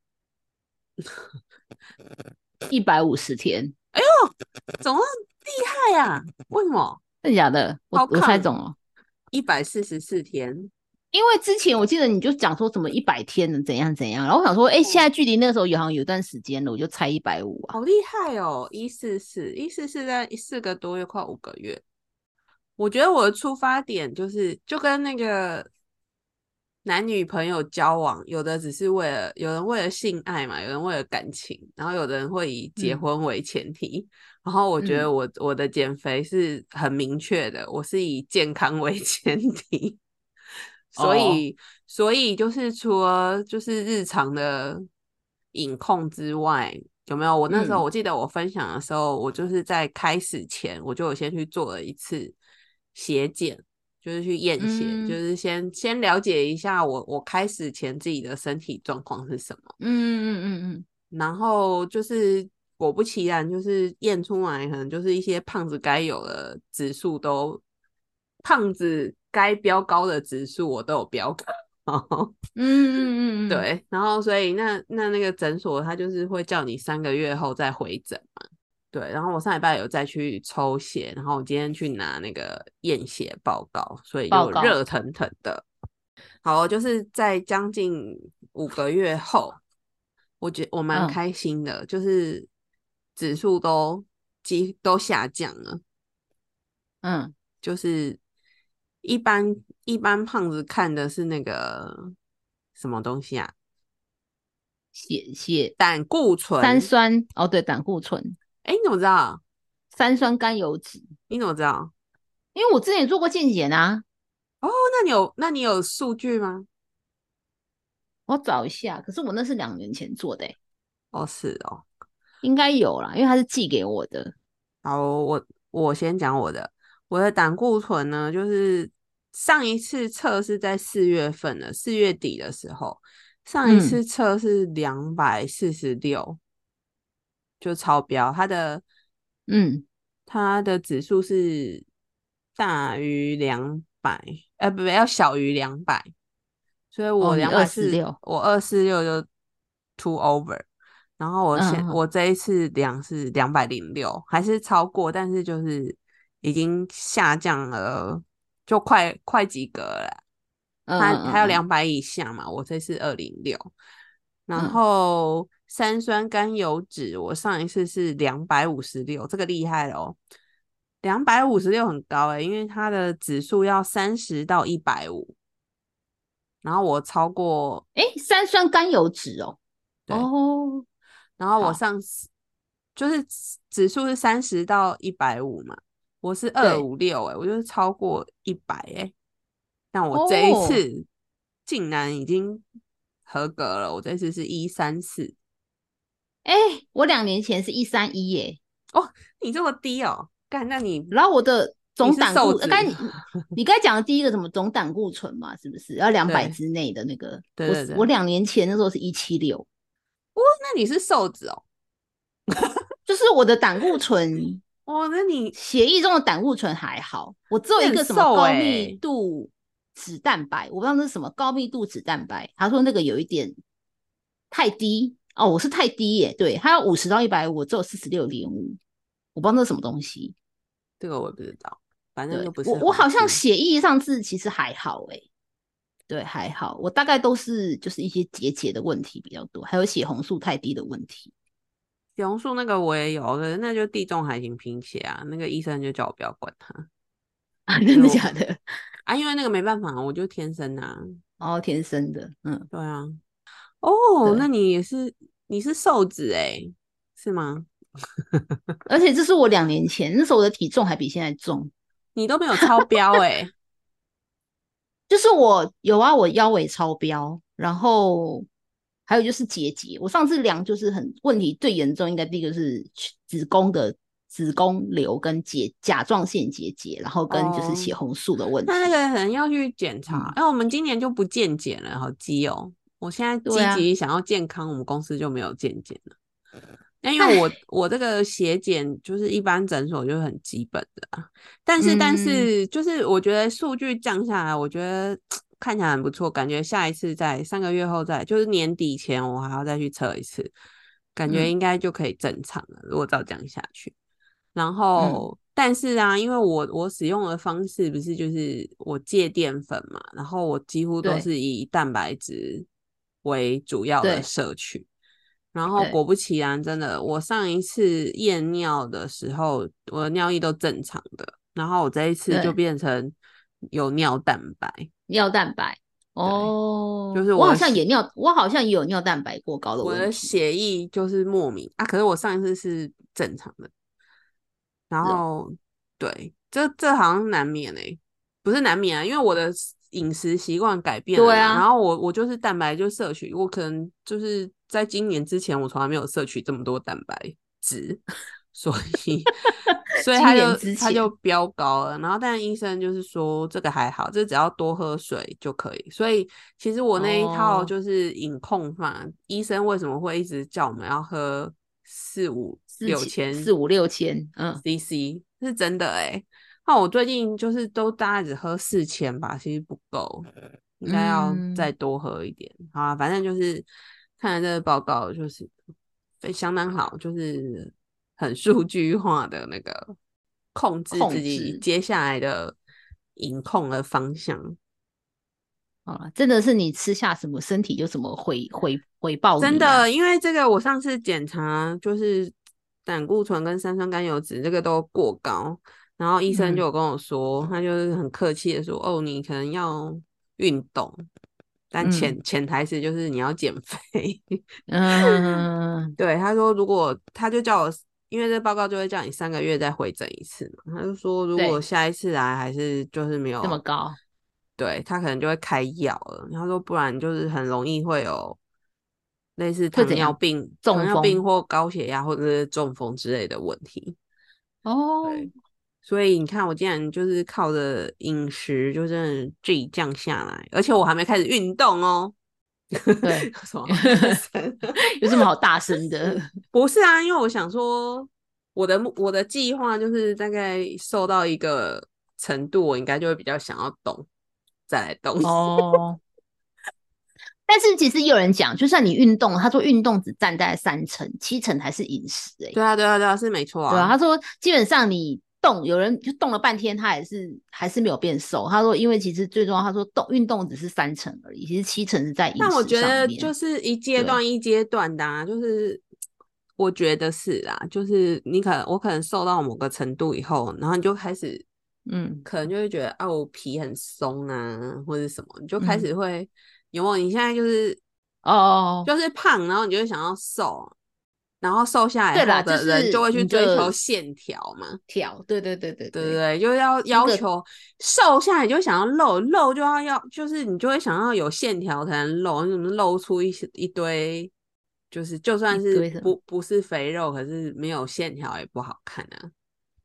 A: 一百五十天，
B: 哎呦，怎么厉害呀？为什么？
A: 真的假的？我我猜中了，
B: 一百四十四天。
A: 因为之前我记得你就讲说什么一百天的怎样怎样，然后我想说，哎，现在距离那个时候有好像有段时间了，我就猜一百五啊。
B: 好厉害哦！一四四，一四四在四个多月，快五个月。我觉得我的出发点就是就跟那个。男女朋友交往，有的只是为了有人为了性爱嘛，有人为了感情，然后有的人会以结婚为前提。然后我觉得我我的减肥是很明确的，我是以健康为 前提。所以所以就是除了就是日常的饮控之外，有没有？我那时候我记得我分享的时候，我就是在开始前我就有先去做了一次血检。就是去验血，就是先先了解一下我我开始前自己的身体状况是什么。
A: 嗯嗯嗯嗯
B: 然后就是果不其然，就是验出来可能就是一些胖子该有的指数都，胖子该标高的指数我都有标高。
A: 嗯嗯嗯
B: 对。然后所以那那那个诊所他就是会叫你三个月后再回诊嘛。对，然后我上礼拜有再去抽血，然后我今天去拿那个验血报告，所以又热腾腾的。好，就是在将近五个月后，我觉我蛮开心的，就是指数都几都下降了。
A: 嗯，
B: 就是一般一般胖子看的是那个什么东西啊？
A: 血血
B: 胆固醇、
A: 三酸哦，对，胆固醇。
B: 哎，你怎么知道？
A: 三酸甘油脂？
B: 你怎么知道？
A: 因为我之前也做过健检啊。
B: 哦，那你有那你有数据吗？
A: 我找一下。可是我那是两年前做的。
B: 哦，是哦。
A: 应该有啦，因为他是寄给我的。
B: 好，我我先讲我的，我的胆固醇呢，就是上一次测是在四月份的四月底的时候，上一次测是两百四十六，就超标。它的
A: 嗯，
B: 它的指数是大于两百，呃，不不，要小于两百。所以我两百四六，我二四六就 two over，然后我现我这一次量是两百零六，还是超过，但是就是已经下降了，就快快及格了。它还有两百以下嘛，我这是二零六，然后三酸甘油脂我上一次是两百五十六，这个厉害哦，两百五十六很高哎，因为它的指数要三十到一百五。然后我超过
A: 哎，三酸甘油脂哦，哦，
B: 然后我上次就是指数是三十到一百五嘛，我是二五六诶，我就是超过一百诶，但我这一次竟然已经合格了，我这次是一三四，
A: 哎，我两年前是一三一耶，
B: 哦，你这么低哦，干，那你
A: 然后我的。总胆固刚你你刚才讲的第一个什么总胆固醇嘛，是不是要两百之内的那个？
B: 对对对。
A: 我两年前那时候是一七六。
B: 哇，那你是瘦子哦。
A: 就是我的胆固醇，
B: 哇，那你
A: 血液中的胆固醇还好。我只有一个什么高密度脂蛋白，我不知道那是什么高密度脂蛋白。他说那个有一点太低哦，我是太低耶。对，他要五十到一百五，我只有四十六点五，我不知道那是什么东西。
B: 这个我不知道。反正不是
A: 我，我好像血液上字其实还好哎，对，还好，我大概都是就是一些结节的问题比较多，还有血红素太低的问题。
B: 血红素那个我也有，的，那就地中海型贫血啊，那个医生就叫我不要管它
A: 啊，真的假的
B: 啊？因为那个没办法，我就天生啊，
A: 哦，天生的，嗯，
B: 对啊，哦，那你也是你是瘦子哎，是吗？
A: 而且这是我两年前，那时候我的体重还比现在重。
B: 你都没有超标哎，
A: 就是我有啊，我腰围超标，然后还有就是结节。我上次量就是很问题最严重，应该第一个是子宫的子宫瘤跟结甲状腺结节，然后跟就是血红素的问题。
B: 那那个可能要去检查。哎，我们今年就不健检了，好急哦！我现在积极想要健康，我们公司就没有健检了。那因为我我这个血检就是一般诊所就是很基本的啊，但是但是就是我觉得数据降下来，我觉得 看起来很不错，感觉下一次在三个月后再就是年底前我还要再去测一次，感觉应该就可以正常了。如果照这样下去，然后但是啊，因为我我使用的方式不是就是我戒淀粉嘛，然后我几乎都是以蛋白质为主要的摄取。然后果不其然，真的，我上一次验尿的时候，我的尿液都正常的，然后我这一次就变成有尿蛋白，
A: 尿蛋白，哦，就是我好像也尿，我好像也有尿蛋白过高的
B: 我的血液就是莫名啊，可是我上一次是正常的，然后对，这这好像难免哎，不是难免啊，因为我的。饮食习惯改变了，然后我我就是蛋白就摄取，我可能就是在今年之前我从来没有摄取这么多蛋白质，所以 所以他就他就飙高了。然后但医生就是说这个还好，这只要多喝水就可以。所以其实我那一套就是饮控法，医生为什么会一直叫我们要喝四五六千
A: 四五六千嗯
B: CC 是真的哎。那我最近就是都大概只喝四千吧，其实不够，应该要再多喝一点。好，反正就是看了这个报告，就是非相当好，就是很数据化的那个控制自己接下来的饮控的方向。
A: 啊，真的是你吃下什么，身体就什么回回回报。
B: 真的，因为这个我上次检查就是胆固醇跟三酸甘油脂这个都过高。然后医生就有跟我说，他就是很客气的说：“哦，你可能要运动，但潜潜台词就是你要减肥。”嗯，对，他说如果他就叫我，因为这报告就会叫你三个月再回诊一次嘛。他就说如果下一次来还是就是没有
A: 这么高，
B: 对他可能就会开药了。他说不然就是很容易会有类似糖尿病、糖尿病或高血压或者是中风之类的问题。
A: 哦，
B: 所以你看，我竟然就是靠着饮食，就真的自己降下来，而且我还没开始运动哦。
A: 对，有什么好大声的？
B: 不是啊，因为我想说，我的我的计划就是大概瘦到一个程度，我应该就会比较想要动，再来动
A: 哦。但是其实有人讲，就算你运动，他说运动只占在三成，七成还是饮食。哎，
B: 对啊，对啊，对啊，是没错啊。
A: 对啊，他说基本上你。动有人就动了半天，他还是还是没有变瘦。他说，因为其实最重要，他说动运动只是三成而已，其实七成是在饮食
B: 那我觉得就是一阶段一阶段的，啊，就是我觉得是啊，就是你可能我可能瘦到某个程度以后，然后你就开始嗯，可能就会觉得啊，我皮很松啊，或者什么，你就开始会有没有？你现在就是
A: 哦，
B: 就是胖，然后你就会想要瘦。然后瘦下来后的人就会去追求线条嘛，
A: 条，对对对对
B: 对对，就要要求瘦下来就想要露，露就要要，就是你就会想要有线条才能露，你怎么露出一些一堆，就是就算是不不是肥肉，可是没有线条也不好看啊。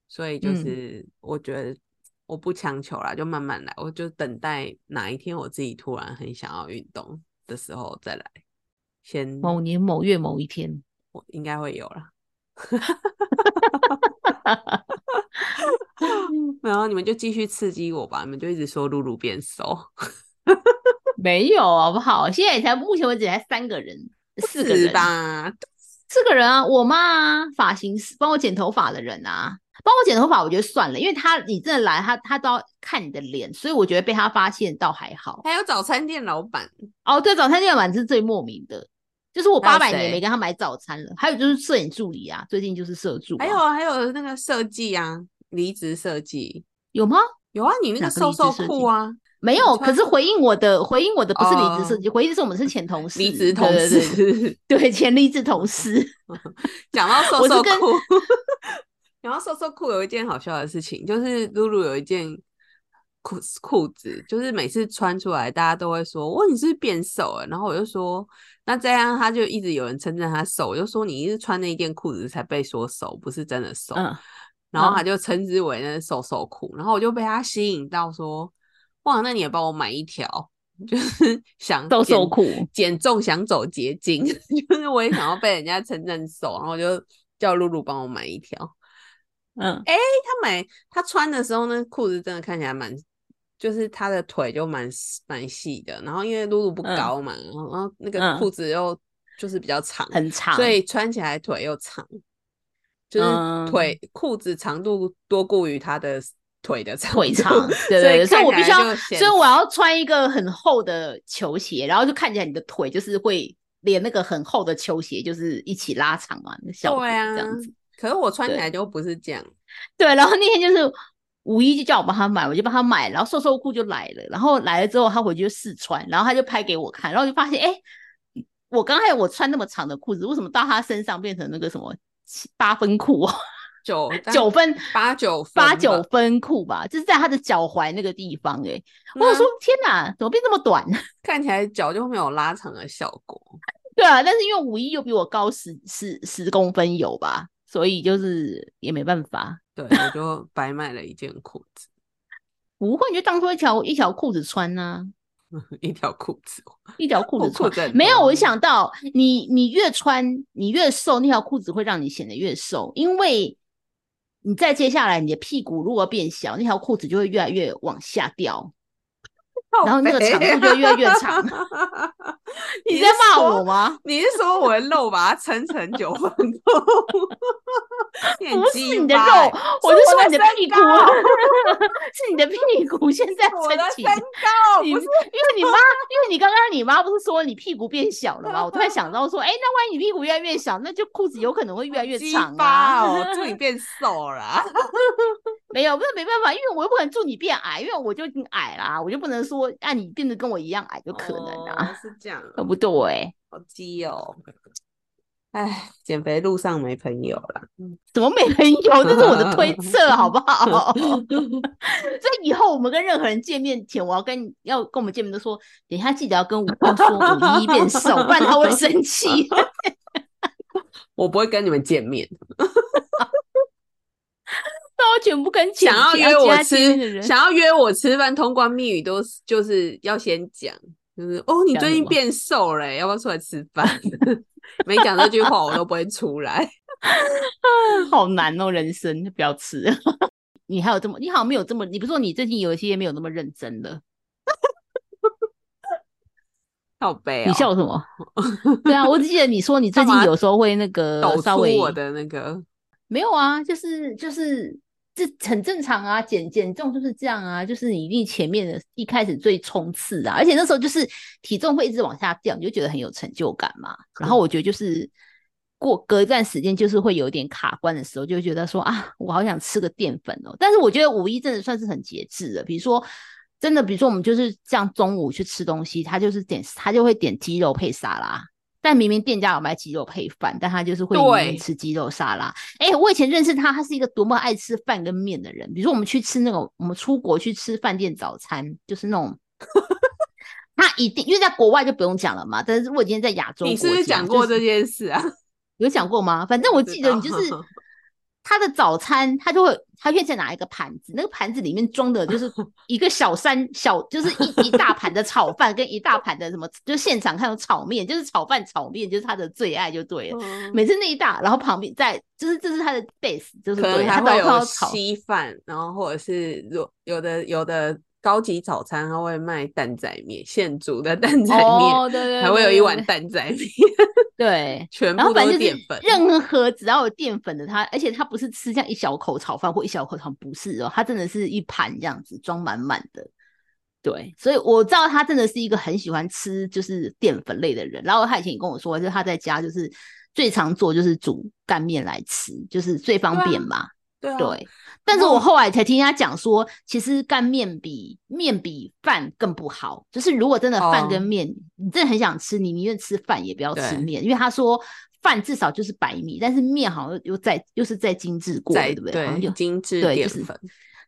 B: 所以就是我觉得我不强求啦，就慢慢来，我就等待哪一天我自己突然很想要运动的时候再来。先
A: 某年某月某一天。
B: 我应该会有了，然后你们就继续刺激我吧，你们就一直说露露变瘦，
A: 没有好不好？现在才目前为止才三个人，四个人
B: 吧，
A: 四个人啊，我妈发型师帮我剪头发的人啊，帮我剪头发，我觉得算了，因为他你真的来，他他都要看你的脸，所以我觉得被他发现倒还好。
B: 还有早餐店老板
A: 哦，对，早餐店老板是最莫名的。就是我八百年没跟他买早餐了，还有就是摄影助理啊，最近就是摄助，
B: 还有啊，还有那个设计啊，离职设计
A: 有吗？
B: 有啊，你那个瘦瘦裤啊，
A: 没有。可是回应我的，回应我的不是离职设计，回应是我们是前同 事，
B: 离职同事，
A: 对，前离职同事。
B: 讲到瘦瘦裤，讲到瘦瘦裤，有一件好笑的事情，就是露露有一件。裤裤子就是每次穿出来，大家都会说：“哇，你是是变瘦了？”然后我就说：“那这样他就一直有人称赞他瘦。”我就说：“你一直穿那一件裤子才被说瘦，不是真的瘦。”然后他就称之为那瘦瘦裤。然后我就被他吸引到说：“哇，那你也帮我买一条，就是想
A: 瘦瘦裤
B: 减重，想走捷径，就是我也想要被人家称赞瘦。”然后我就叫露露帮我买一条。
A: 嗯，
B: 哎，他买他穿的时候，那裤子真的看起来蛮。就是他的腿就蛮蛮细的，然后因为露露不高嘛，然后那个裤子又就是比较长，
A: 很长，
B: 所以穿起来腿又长，就是腿裤子长度多过于他的腿的长，
A: 腿长，对对，所以我必须要，所以我要穿一个很厚的球鞋，然后就看起来你的腿就是会连那个很厚的球鞋就是一起拉长嘛，那效果这样子。
B: 可是我穿起来就不是这样，
A: 对，然后那天就是。五一就叫我帮他买，我就帮他买，然后瘦瘦裤就来了。然后来了之后，他回去就试穿，然后他就拍给我看，然后就发现，哎，我刚才我穿那么长的裤子，为什么到他身上变成那个什么八分裤？
B: 九
A: 九分
B: 八九
A: 八九分裤吧？就是在他的脚踝那个地方。哎，我说天哪，怎么变这么短？
B: 看起来脚就没有拉长的效果。
A: 对啊，但是因为五一又比我高十十十公分有吧，所以就是也没办法。
B: 对，我就白买了一件裤子。
A: 不会，你就当做一条一条裤子穿呢？
B: 一条裤子，
A: 一条裤子穿。没有，我想到你，你越穿你越瘦，那条裤子会让你显得越瘦，因为你再接下来你的屁股如果变小，那条裤子就会越来越往下掉。然后那个长度就越来越长。你在骂我吗？
B: 你是说我的肉把它撑成九分裤？
A: 不是你的肉，我是说你的屁股，是你的屁股现在撑起。
B: 身高，
A: 因为你妈，因为你刚刚你妈不是说你屁股变小了吗？我突然想到说，哎，那万一你屁股越来越小，那就裤子有可能会越来越长
B: 啊。祝你变瘦了。
A: 没有，不是没办法，因为我又不可能祝你变矮，因为我就已经矮啦，我就不能说啊你变得跟我一样矮就可能啊，
B: 是这样，
A: 不对，
B: 好基哦。哎，减肥路上没朋友了，
A: 怎么没朋友？这是我的推测，好不好？所以以后我们跟任何人见面前，我要跟要跟我们见面都说，等一下记得要跟我说五一变瘦，不然他会生气。
B: 我不会跟你们见面，
A: 那我全部跟
B: 想要约我吃，想要约我吃饭，通关密语都就是要先讲，就是哦，你最近变瘦了，要不要出来吃饭？没讲这句话，我都不会出来。
A: 好难哦，人生不要吃。你还有这么，你好像没有这么，你不是说你最近有一些没有那么认真了？
B: 好悲，
A: 你笑什么？对啊，我只记得你说你最近有时候会那个稍微
B: 我的那个
A: 没有啊，就是就是。这很正常啊，减减重就是这样啊，就是你一定前面的一开始最冲刺啊，而且那时候就是体重会一直往下掉，你就觉得很有成就感嘛。然后我觉得就是过隔一段时间，就是会有点卡关的时候，就会觉得说啊，我好想吃个淀粉哦。但是我觉得五一真的算是很节制的，比如说真的，比如说我们就是像中午去吃东西，他就是点他就会点鸡肉配沙拉。但明明店家有卖鸡肉配饭，但他就是会吃鸡肉沙拉。哎，我以前认识他，他是一个多么爱吃饭跟面的人。比如说我们去吃那种，我们出国去吃饭店早餐，就是那种，他一定因为在国外就不用讲了嘛。但是如果今天在亚洲，
B: 你是不是讲过这件事啊？
A: 有讲过吗？反正我记得你就是。他的早餐，他就会，他愿意拿一个盘子，那个盘子里面装的就是 一个小山小，就是一一大盘的炒饭跟一大盘的什么，就现场看到炒面，就是炒饭炒面，就是他的最爱就对了。每次那一大，然后旁边在，就是这是他的 base，就是对
B: 他都有稀饭，然后或者是有有的有的。高级早餐他会卖蛋仔面，现煮的蛋仔面，还会有一碗蛋仔面，
A: 对，
B: 全部都是淀粉。
A: 任何只要有淀粉的，它而且它不是吃这样一小口炒饭或一小口汤，不是哦，它真的是一盘这样子装满满的。对，所以我知道他真的是一个很喜欢吃就是淀粉类的人。然后他以前也跟我说，就是他在家就是最常做就是煮干面来吃，就是最方便嘛。
B: 对，
A: 但是我后来才听他讲说，其实干面比面比饭更不好。就是如果真的饭跟面，你真的很想吃，你宁愿吃饭也不要吃面，因为他说饭至少就是白米，但是面好像又在又是在精致过，对不对？
B: 对，精致淀粉。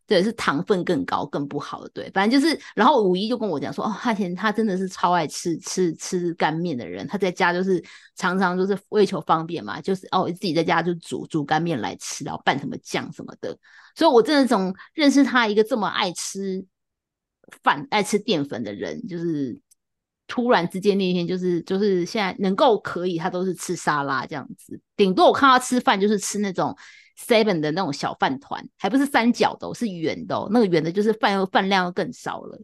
A: 对，是糖分更高更不好的，对，反正就是，然后五一就跟我讲说，哦，他前他真的是超爱吃吃吃干面的人，他在家就是常常就是为求方便嘛，就是哦自己在家就煮煮干面来吃，然后拌什么酱什么的，所以我真的从认识他一个这么爱吃饭爱吃淀粉的人，就是突然之间那天就是就是现在能够可以，他都是吃沙拉这样子，顶多我看他吃饭就是吃那种。Seven 的那种小饭团，还不是三角的，是圆的。那个圆的，就是饭又饭量又更少了。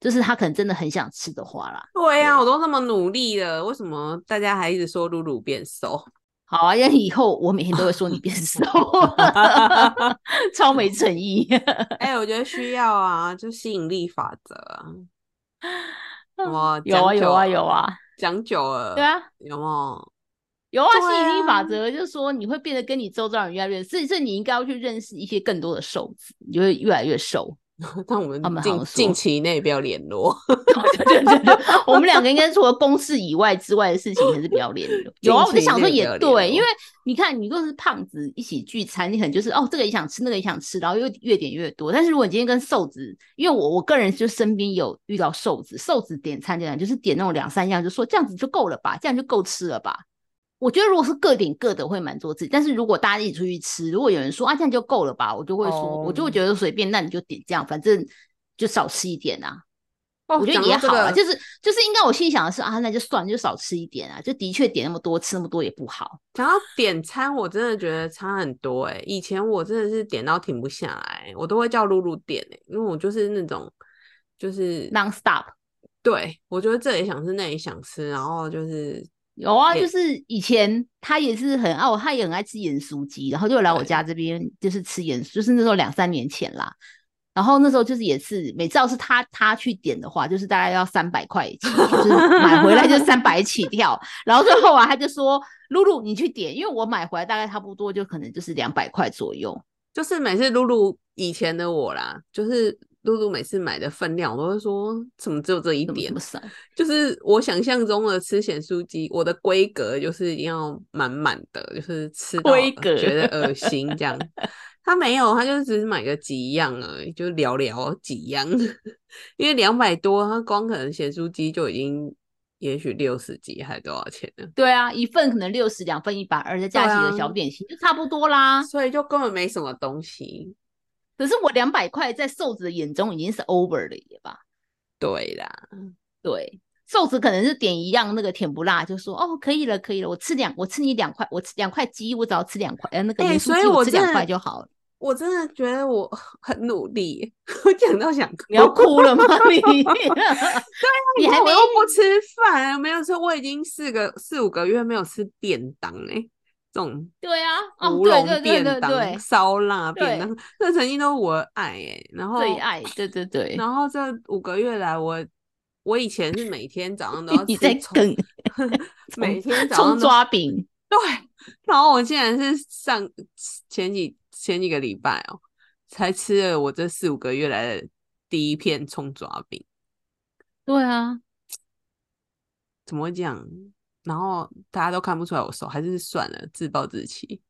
A: 就是他可能真的很想吃的话啦。
B: 对呀，我都那么努力了，为什么大家还一直说露露变瘦？
A: 好啊，因为以后我每天都会说你变瘦，超没诚意。
B: 哎，我觉得需要啊，就吸引力法则。我
A: 有啊有啊有啊，
B: 讲久了。
A: 对啊，
B: 有有？
A: 有啊，吸引力法则就是说，你会变得跟你周遭人越来越，所以，所以你应该要去认识一些更多的瘦子，你就会越来越瘦。
B: 那我们近近期内不要联络。
A: 对对对，我们两个应该除了公事以外之外的事情，还是不要联络。有啊，我就想说也对，因为你看，你如果是胖子一起聚餐，你可能就是哦，这个也想吃，那个也想吃，然后又越点越多。但是如果你今天跟瘦子，因为我我个人就身边有遇到瘦子，瘦子点餐这样，就是点那种两三样，就说这样子就够了吧，这样就够吃了吧。我觉得如果是各点各的会满足自己，但是如果大家一起出去吃，如果有人说啊这样就够了吧，我就会说，我就会觉得随便，那你就点这样，反正就少吃一点啊。我觉得也好啊，就是就是应该我心里想的是啊，那就算就少吃一点啊，就的确点那么多吃那么多也不好。
B: 然后点餐，我真的觉得差很多哎。以前我真的是点到停不下来，我都会叫露露点哎，因为我就是那种就是
A: non stop。
B: 对，我觉得这也想吃，那也想吃，然后就是。
A: 有啊，就是以前他也是很爱，他也很爱吃盐酥鸡，然后就来我家这边就是吃盐，就是那时候两三年前啦。然后那时候就是也是，每次要是他他去点的话，就是大概要三百块，就是买回来就 三百起跳。然后最后啊，他就说：“露露，你去点，因为我买回来大概差不多就可能就是两百块左右。”
B: 就是每次露露以前的我啦，就是露露每次买的分量，我都会说怎么只有这一点？就是我想象中的吃咸酥鸡，我的规格就是一定要满满的，就是吃到觉得恶心这样。他没有，他就只是买个几样而已，就寥寥几样。因为两百多，他光可能咸酥鸡就已经也许六十几，还多少钱呢？
A: 对啊，一份可能六十，两份一百二，再加几个小点心，就差不多啦。
B: 所以就根本没什么东西。
A: 可是我两百块在瘦子的眼中已经是 over 了耶吧？
B: 对啦，
A: 对，瘦子可能是点一样那个甜不辣，就说哦可以了，可以了，我吃两，我吃你两块，我吃两块鸡，我只要吃两块，呃那个
B: 所以我
A: 吃两块就好了。
B: 我真的觉得我很努力，我讲到想哭。
A: 你要哭了吗？你对啊
B: 你
A: 还没
B: 我又不吃饭，没有吃，我已经四个四五个月没有吃便当哎、这种
A: 对啊，哦对对对
B: 便当、
A: 对对，
B: 烧腊便
A: 对
B: 当，这曾经都是我的爱哎、然后
A: 最爱，对对对。
B: 然后这五个月来我，我以前是每天早上都 要吃葱，每天早上都
A: 抓饼，
B: 对，然后我竟然是上前几前几个礼拜哦，才吃了我这四五个月来的第一片葱抓饼，
A: 对啊，
B: 怎么会这样？然后大家都看不出来我瘦，还是算了，自暴自弃。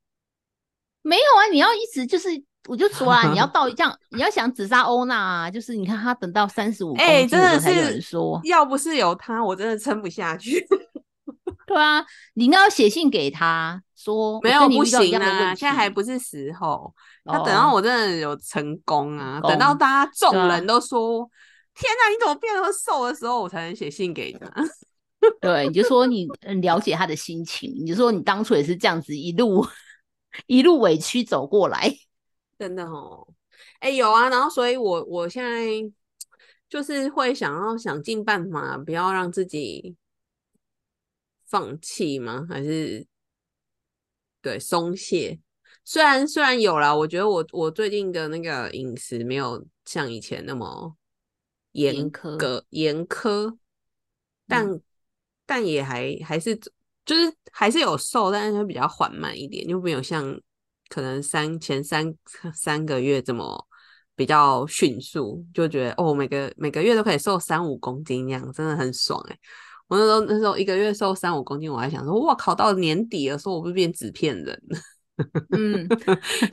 A: 没有啊，你要一直就是，我就说啊，你要 到这样，你要想紫砂欧娜啊，就是你看她等到三十五公
B: 哎、
A: 斤
B: 真的是
A: 说，
B: 要不是有他，我真的撑不下去。
A: 对啊，你应该要写信给他说，
B: 没有不行啊，现在还不是时候。那等到
A: 哦
B: 我真的有成功啊，
A: 成
B: 等到大家众人都说：“天哪，你怎么变那么瘦的时候，我才能写信给他。
A: 对，你就说你很了解他的心情，你就说你当初也是这样子一路 一路委屈走过来，
B: 真的哦，哎、有啊，然后所以我我现在就是会想要想尽办法，不要让自己放弃吗？还是对松懈？虽然虽然有啦，我觉得我我最近的那个饮食没有像以前那么严格严苛，但、但也还还是就是还是有瘦，但是会比较缓慢一点，就没有像可能三前三 三个月这么比较迅速，就觉得哦每个每个月都可以瘦三五公斤，这样真的很爽哎、我那时候那时候一个月瘦三五公斤，我还想说哇靠，到年底的时候我不是变纸片人。
A: 嗯，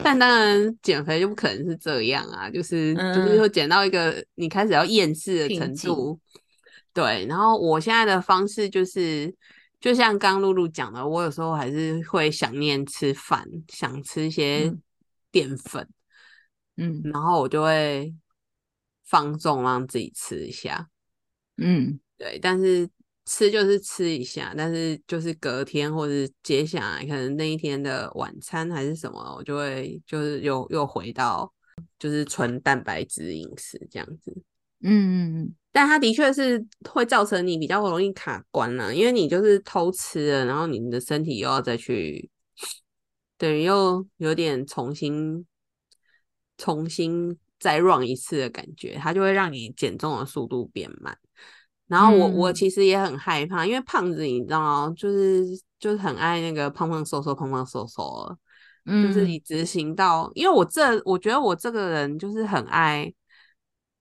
B: 但当然，减肥就不可能是这样啊，就是、就是
A: 嗯
B: 会减到一个你开始要厌世的程度。对，然后我现在的方式就是，就像刚露露讲的，我有时候还是会想念吃饭，想吃一些
A: 嗯
B: 淀粉，
A: 嗯
B: 然后我就会放纵让自己吃一下。
A: 嗯，
B: 对，但是吃就是吃一下，但是就是隔天或者是接下来可能那一天的晚餐还是什么，我就会就是又又回到就是纯蛋白质饮食这样子。
A: 嗯嗯
B: 但它的确是会造成你比较容易卡关啊，因为你就是偷吃了，然后你的身体又要再去，等于又有点重新重新再 run 一次的感觉，它就会让你减重的速度变慢。然后我我
A: 嗯
B: 其实也很害怕，因为胖子你知道吗，就是就是很爱那个胖胖瘦瘦胖胖瘦瘦就是你执行到，因为我这我觉得我这个人就是很爱，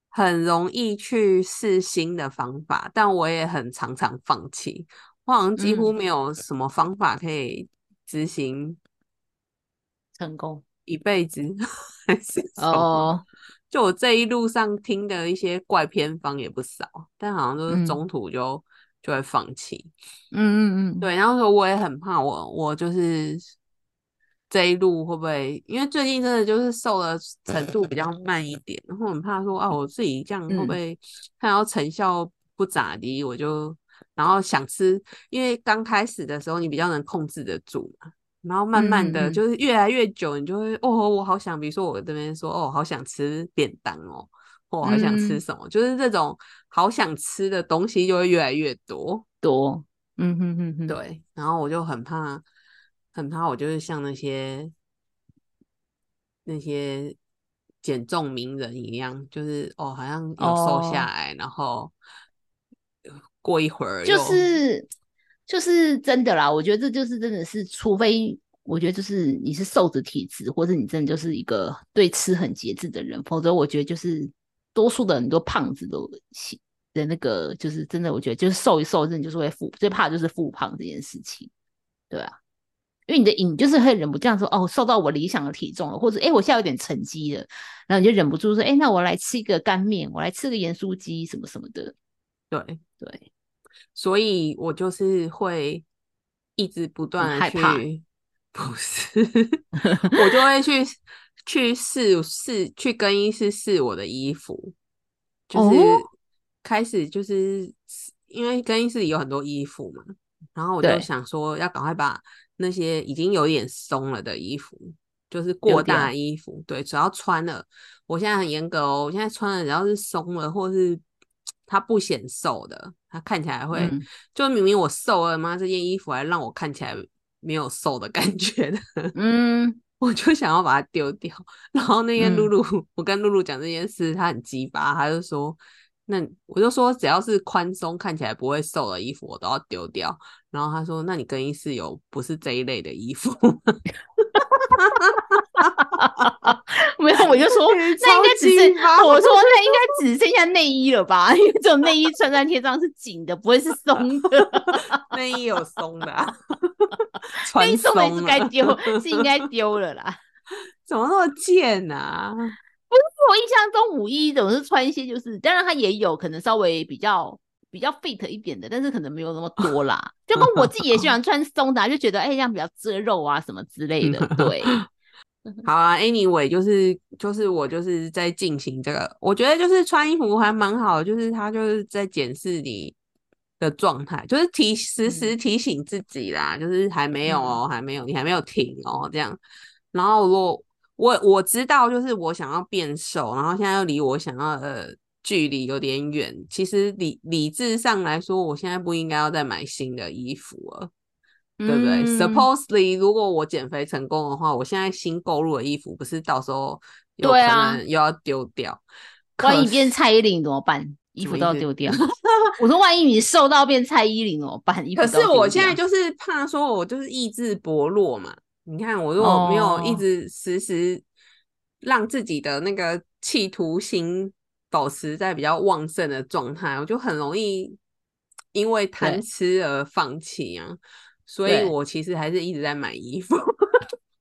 B: 很容易去试新的方法，但我也很常常放弃。我好像几乎
A: 嗯
B: 没有什么方法可以执行
A: 成功
B: 一辈子，还是？
A: 哦，
B: 就我这一路上听的一些怪偏方也不少，但好像都是
A: 嗯
B: 中途就、就会放弃。
A: 嗯嗯嗯，
B: 对，然后说我也很怕我我就是这一路会不会，因为最近真的就是瘦的程度比较 慢一点，然后很怕说啊，我自己这样会不
A: 嗯
B: 会看到成效不咋地，我就然后想吃，因为刚开始的时候你比较能控制得住嘛。然后慢慢的就是越来越久，你就会哦，我好想，比如说我这边说哦，好想吃便当哦，我好想吃
A: 嗯
B: 什么，就是这种好想吃的东西就会越来越多。
A: 多，嗯哼哼哼，
B: 对，然后我就很怕，很怕我就是像那些那些减重名人一样，就是哦，好像有瘦下
A: 哦。
B: 来，然后呃过一会儿
A: 就是就是真的啦，我觉得这就是真的是，除非我觉得就是你是瘦子体质，或者你真的就是一个对吃很节制的人，否则我觉得就是多数的很多胖子都的那个就是真的，我觉得就是瘦一瘦，真的就是会复最怕就是复胖这件事情，对啊，因为你的瘾就是会忍不住这样说哦，瘦到我理想的体重了，或者哎我现在有点成绩了，然后你就忍不住说哎那我来吃一个干面，我来吃个盐酥鸡什么什么的，
B: 对。
A: 对，
B: 所以我就是会一直不断的去，不是，我就会去去试试去更衣室试我的衣服，就是。开始就是因为更衣室里有很多衣服嘛，然后我就想说要赶快把那些已经有点松了的衣服，就是过大衣服，对，只要穿了，我现在很严格哦，我现在穿了只要是松了，或是它不显瘦的，它看起来会，就明明我瘦了吗？这件衣服还让我看起来没有瘦的感觉的，嗯，我就想要把它丢掉。然后那天露露，我跟露露讲这件事，她很激巴，她就说。那我就说，只要是宽松、看起来不会瘦的衣服，我都要丢掉。然后他说：“那你更衣室有不是这一类的衣服？”
A: 没有，我就说那应该只是我说那应该只剩下内衣了吧？因为这种内衣穿在贴上是紧的，不会是松的。
B: 内衣有松的，
A: 内衣松的是该丢，是应该丢了啦。
B: 怎么那么贱啊？
A: 不是我印象中五一总是穿一些，就是当然他也有可能稍微比较比较 fit 一点的，但是可能没有那么多啦。就跟我自己也喜 欢穿松的，就觉得哎这样比较遮肉啊什么之类的。对，
B: 好啊，anyway 就是就是我就是在进行这个，我觉得就是穿衣服还蛮好，就是他就是在检视你的状态，就是提时时提醒自己啦，就是还没有哦，还没有，你还没有停哦这样。然后如果我我知道，就是我想要变瘦，然后现在又离我想要的距离有点远。其实理理智上来说，我现在不应该要再买新的衣服了，对不对？Supposedly，如果我减肥成功的话，我现在新购入的衣服不是到时候有可能又要丢掉？
A: 万一变蔡依林怎么办？衣服都要丢掉？我说万一你瘦到变蔡依林怎么办？
B: 可是我现在就是怕说，我就是意志薄弱嘛。你看，我如果没有一直时时让自己的那个企图心保持在比较旺盛的状态，我就很容易因为贪吃而放弃啊。所以我其实还是一直在买衣服，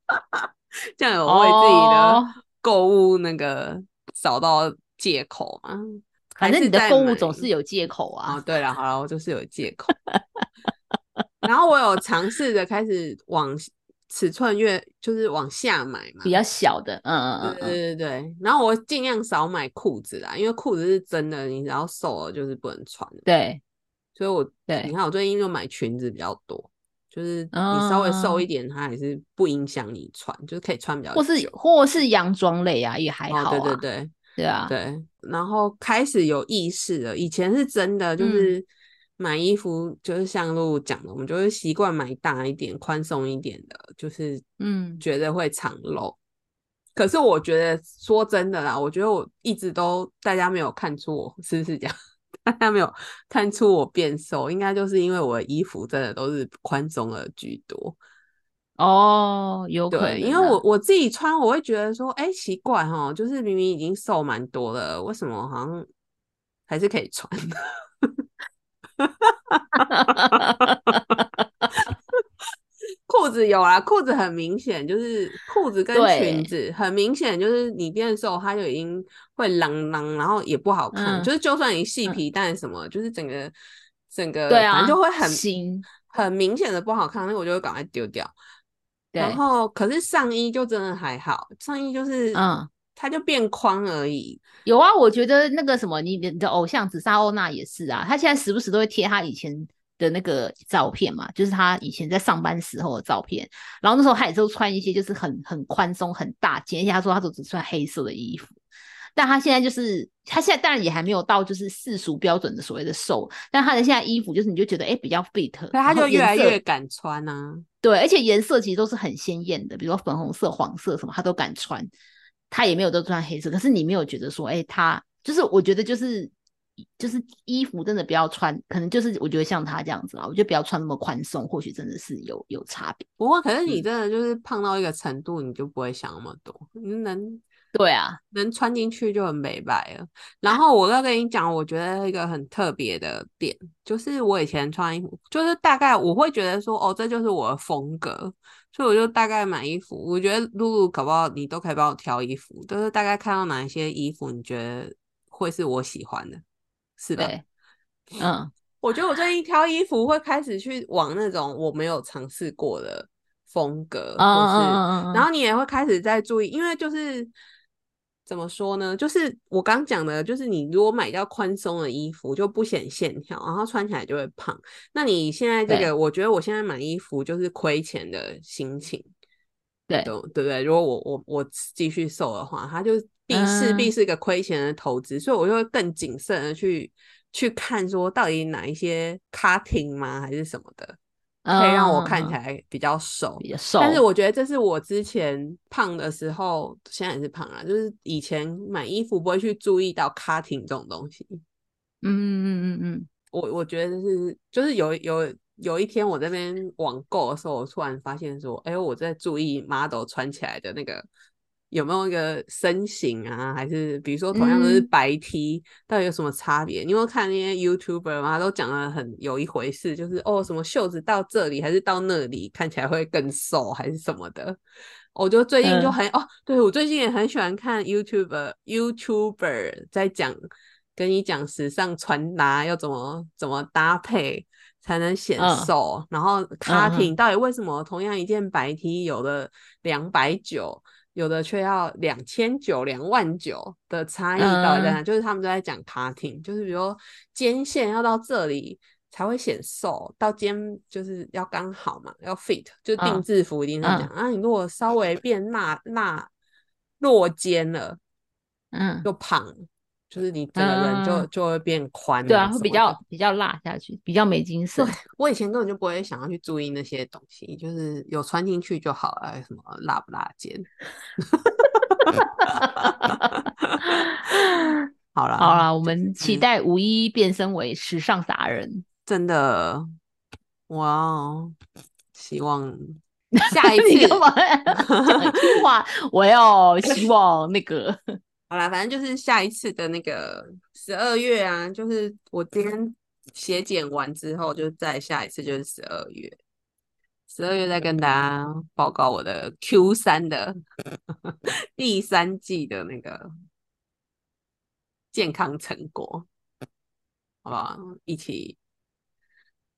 B: 这样有为自己的购物那个找到借口嘛？
A: 反正你的购物总是有借口啊。
B: 哦，对了，好了，我就是有借口。然后我有尝试着开始往。尺寸越就是往下买嘛，
A: 比较小的，嗯嗯嗯，
B: 对对对。然后我尽量少买裤子啦，因为裤子是真的，你只要瘦了就是不能穿。
A: 对，
B: 所以我
A: 对，
B: 你看我最近就买裙子比较多，就是你稍微瘦一点，它还是不影响你穿，就是可以穿比较。
A: 或是或是洋装类啊，也还好。
B: 对对对，
A: 对啊，
B: 对。然后开始有意识了，以前是真的就是。买衣服就是像露露讲的，我们就会习惯买大一点、宽松一点的，就是嗯，觉得会藏漏。可是我觉得说真的啦，我觉得我一直都大家没有看出我是不是这样，大家没有看出我变瘦，应该就是因为我的衣服真的都是宽松的居多。
A: 哦，有可能，
B: 因为我我自己穿，我会觉得说，哎，奇怪哈，就是明明已经瘦蛮多了，为什么好像还是可以穿？裤子有啊，裤子很明显，就是裤子跟裙子很明显，就是你变瘦，它就已经会啷啷，然后也不好看。就是就算你细皮带什么，就是整个整个，
A: 对啊，
B: 就会很很明显的不好看，那我就会赶快丢掉。然后可是上衣就真的还好，上衣就是嗯。它就变宽而已。
A: 有啊，我觉得那个什么，你你的偶像紫砂欧娜也是啊，他现在时不时都会贴他以前的那个照片嘛，就是他以前在上班时候的照片。然后那时候他也是穿一些就是很很宽松、很大件，而且他说他都只穿黑色的衣服。但他现在就是他现在当然也还没有到就是世俗标准的所谓的瘦，但他的现在衣服就是你就觉得哎比较 fit，所以
B: 他就越来越敢穿啊。
A: 对，而且颜色其实都是很鲜艳的，比如说粉红色、黄色什么，他都敢穿。他也没有都穿黑色，可是你没有觉得说，哎，他就是我觉得就是就是衣服真的不要穿，可能就是我觉得像他这样子啊，我觉得不要穿那么宽松，或许真的是有有差别。
B: 不过，可是你真的就是胖到一个程度，你就不会想那么多，你能
A: 对啊，
B: 能穿进去就很美白了。然后我要跟你讲，我觉得一个很特别的点，就是我以前穿衣服，就是大概我会觉得说，哦，这就是我的风格，所以我就大概买衣服。我觉得露露搞不好你都可以帮我挑衣服，就是大概看到哪一些衣服，你觉得会是我喜欢的，是的？
A: 嗯，
B: 我觉得我最近挑衣服会开始去往那种我没有尝试过的风格，或是，然后你也会开始在注意，因为就是。怎么说呢？就是我刚讲的，就是你如果买到宽松的衣服，就不显线条，然后穿起来就会胖。那你现在这个，我觉得我现在买衣服就是亏钱的心情，
A: 对
B: 对不对？如果我我我继续瘦的话，它就必势必是一个亏钱的投资，所以我就会更谨慎的去去看，说到底哪一些 cutting 吗，还是什么的。可以让我看起来比较瘦，
A: 比较瘦。
B: 但是我觉得这是我之前胖的时候，现在也是胖啊。就是以前买衣服不会去注意到 cutting 这种东西。
A: 嗯嗯嗯嗯嗯。
B: 我我觉得是，就是有有有一天我这边网购的时候，我突然发现说，哎，我在注意 model 穿起来的那个。有没有一个身形啊？还是比如说同样都是白 T，到底有什么差别？你有看那些 YouTuber 吗？都讲的很有一回事，就是哦，什么袖子到这里还是到那里，看起来会更瘦还是什么的？我就最近就很哦，对我最近也很喜欢看 YouTuber，YouTuber 在讲跟你讲时尚穿搭要怎么怎么搭配才能显瘦，然后 cutting 到底为什么同样一件白 T 有的两百九？有的却要两千九、两万九的差异到底在哪？就是他们都在讲 cutting，就是比如肩线要到这里才会显瘦，到肩就是要刚好嘛，要 fit，就定制服一定是这样。啊，你如果稍微变那那落肩了，
A: 嗯，
B: 就胖。就是你整个人就就会变宽，
A: 对啊，会比较比较辣下去，比较没精神。
B: 我以前根本就不会想要去注意那些东西，就是有穿进去就好了，什么辣不辣肩。好了
A: 好了，我们期待五一变身为时尚达人，
B: 真的，哇！希望 下一次
A: 干嘛 讲句话？我要希望那个。
B: 好啦，反正就是下一次的那个十二月啊，就是我今天写检完之后，就再下一次就是十二月，十二月再跟大家报告我的 Q 三的 第三季的那个健康成果，好不好？一起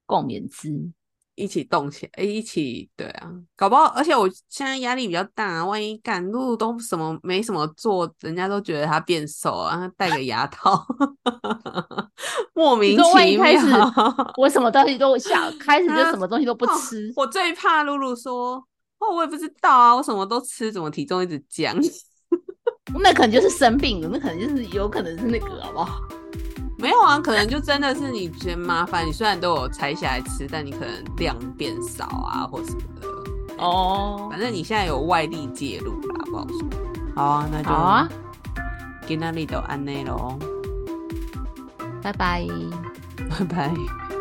A: 共勉之。
B: 一起动起来，一起对啊，搞不好，而且我现在压力比较大，万一赶路都什么没什么做，人家都觉得他变瘦啊，戴个牙套，莫名其妙。
A: 我什么东西都想，开始就什么东西都不吃。
B: 我最怕露露说，哦，我也不知道啊，我什么都吃，怎么体重一直降？
A: 那可能就是生病了，那可能就是有可能是那个，好不好？
B: 没有啊，可能就真的是你嫌麻烦。你虽然都有拆下来吃，但你可能量变少啊，或什么的。
A: 哦，
B: 反正你现在有外力介入啦，不好说。好啊，那就
A: 好啊。
B: 今天里都安内喽，
A: 拜拜，
B: 拜拜。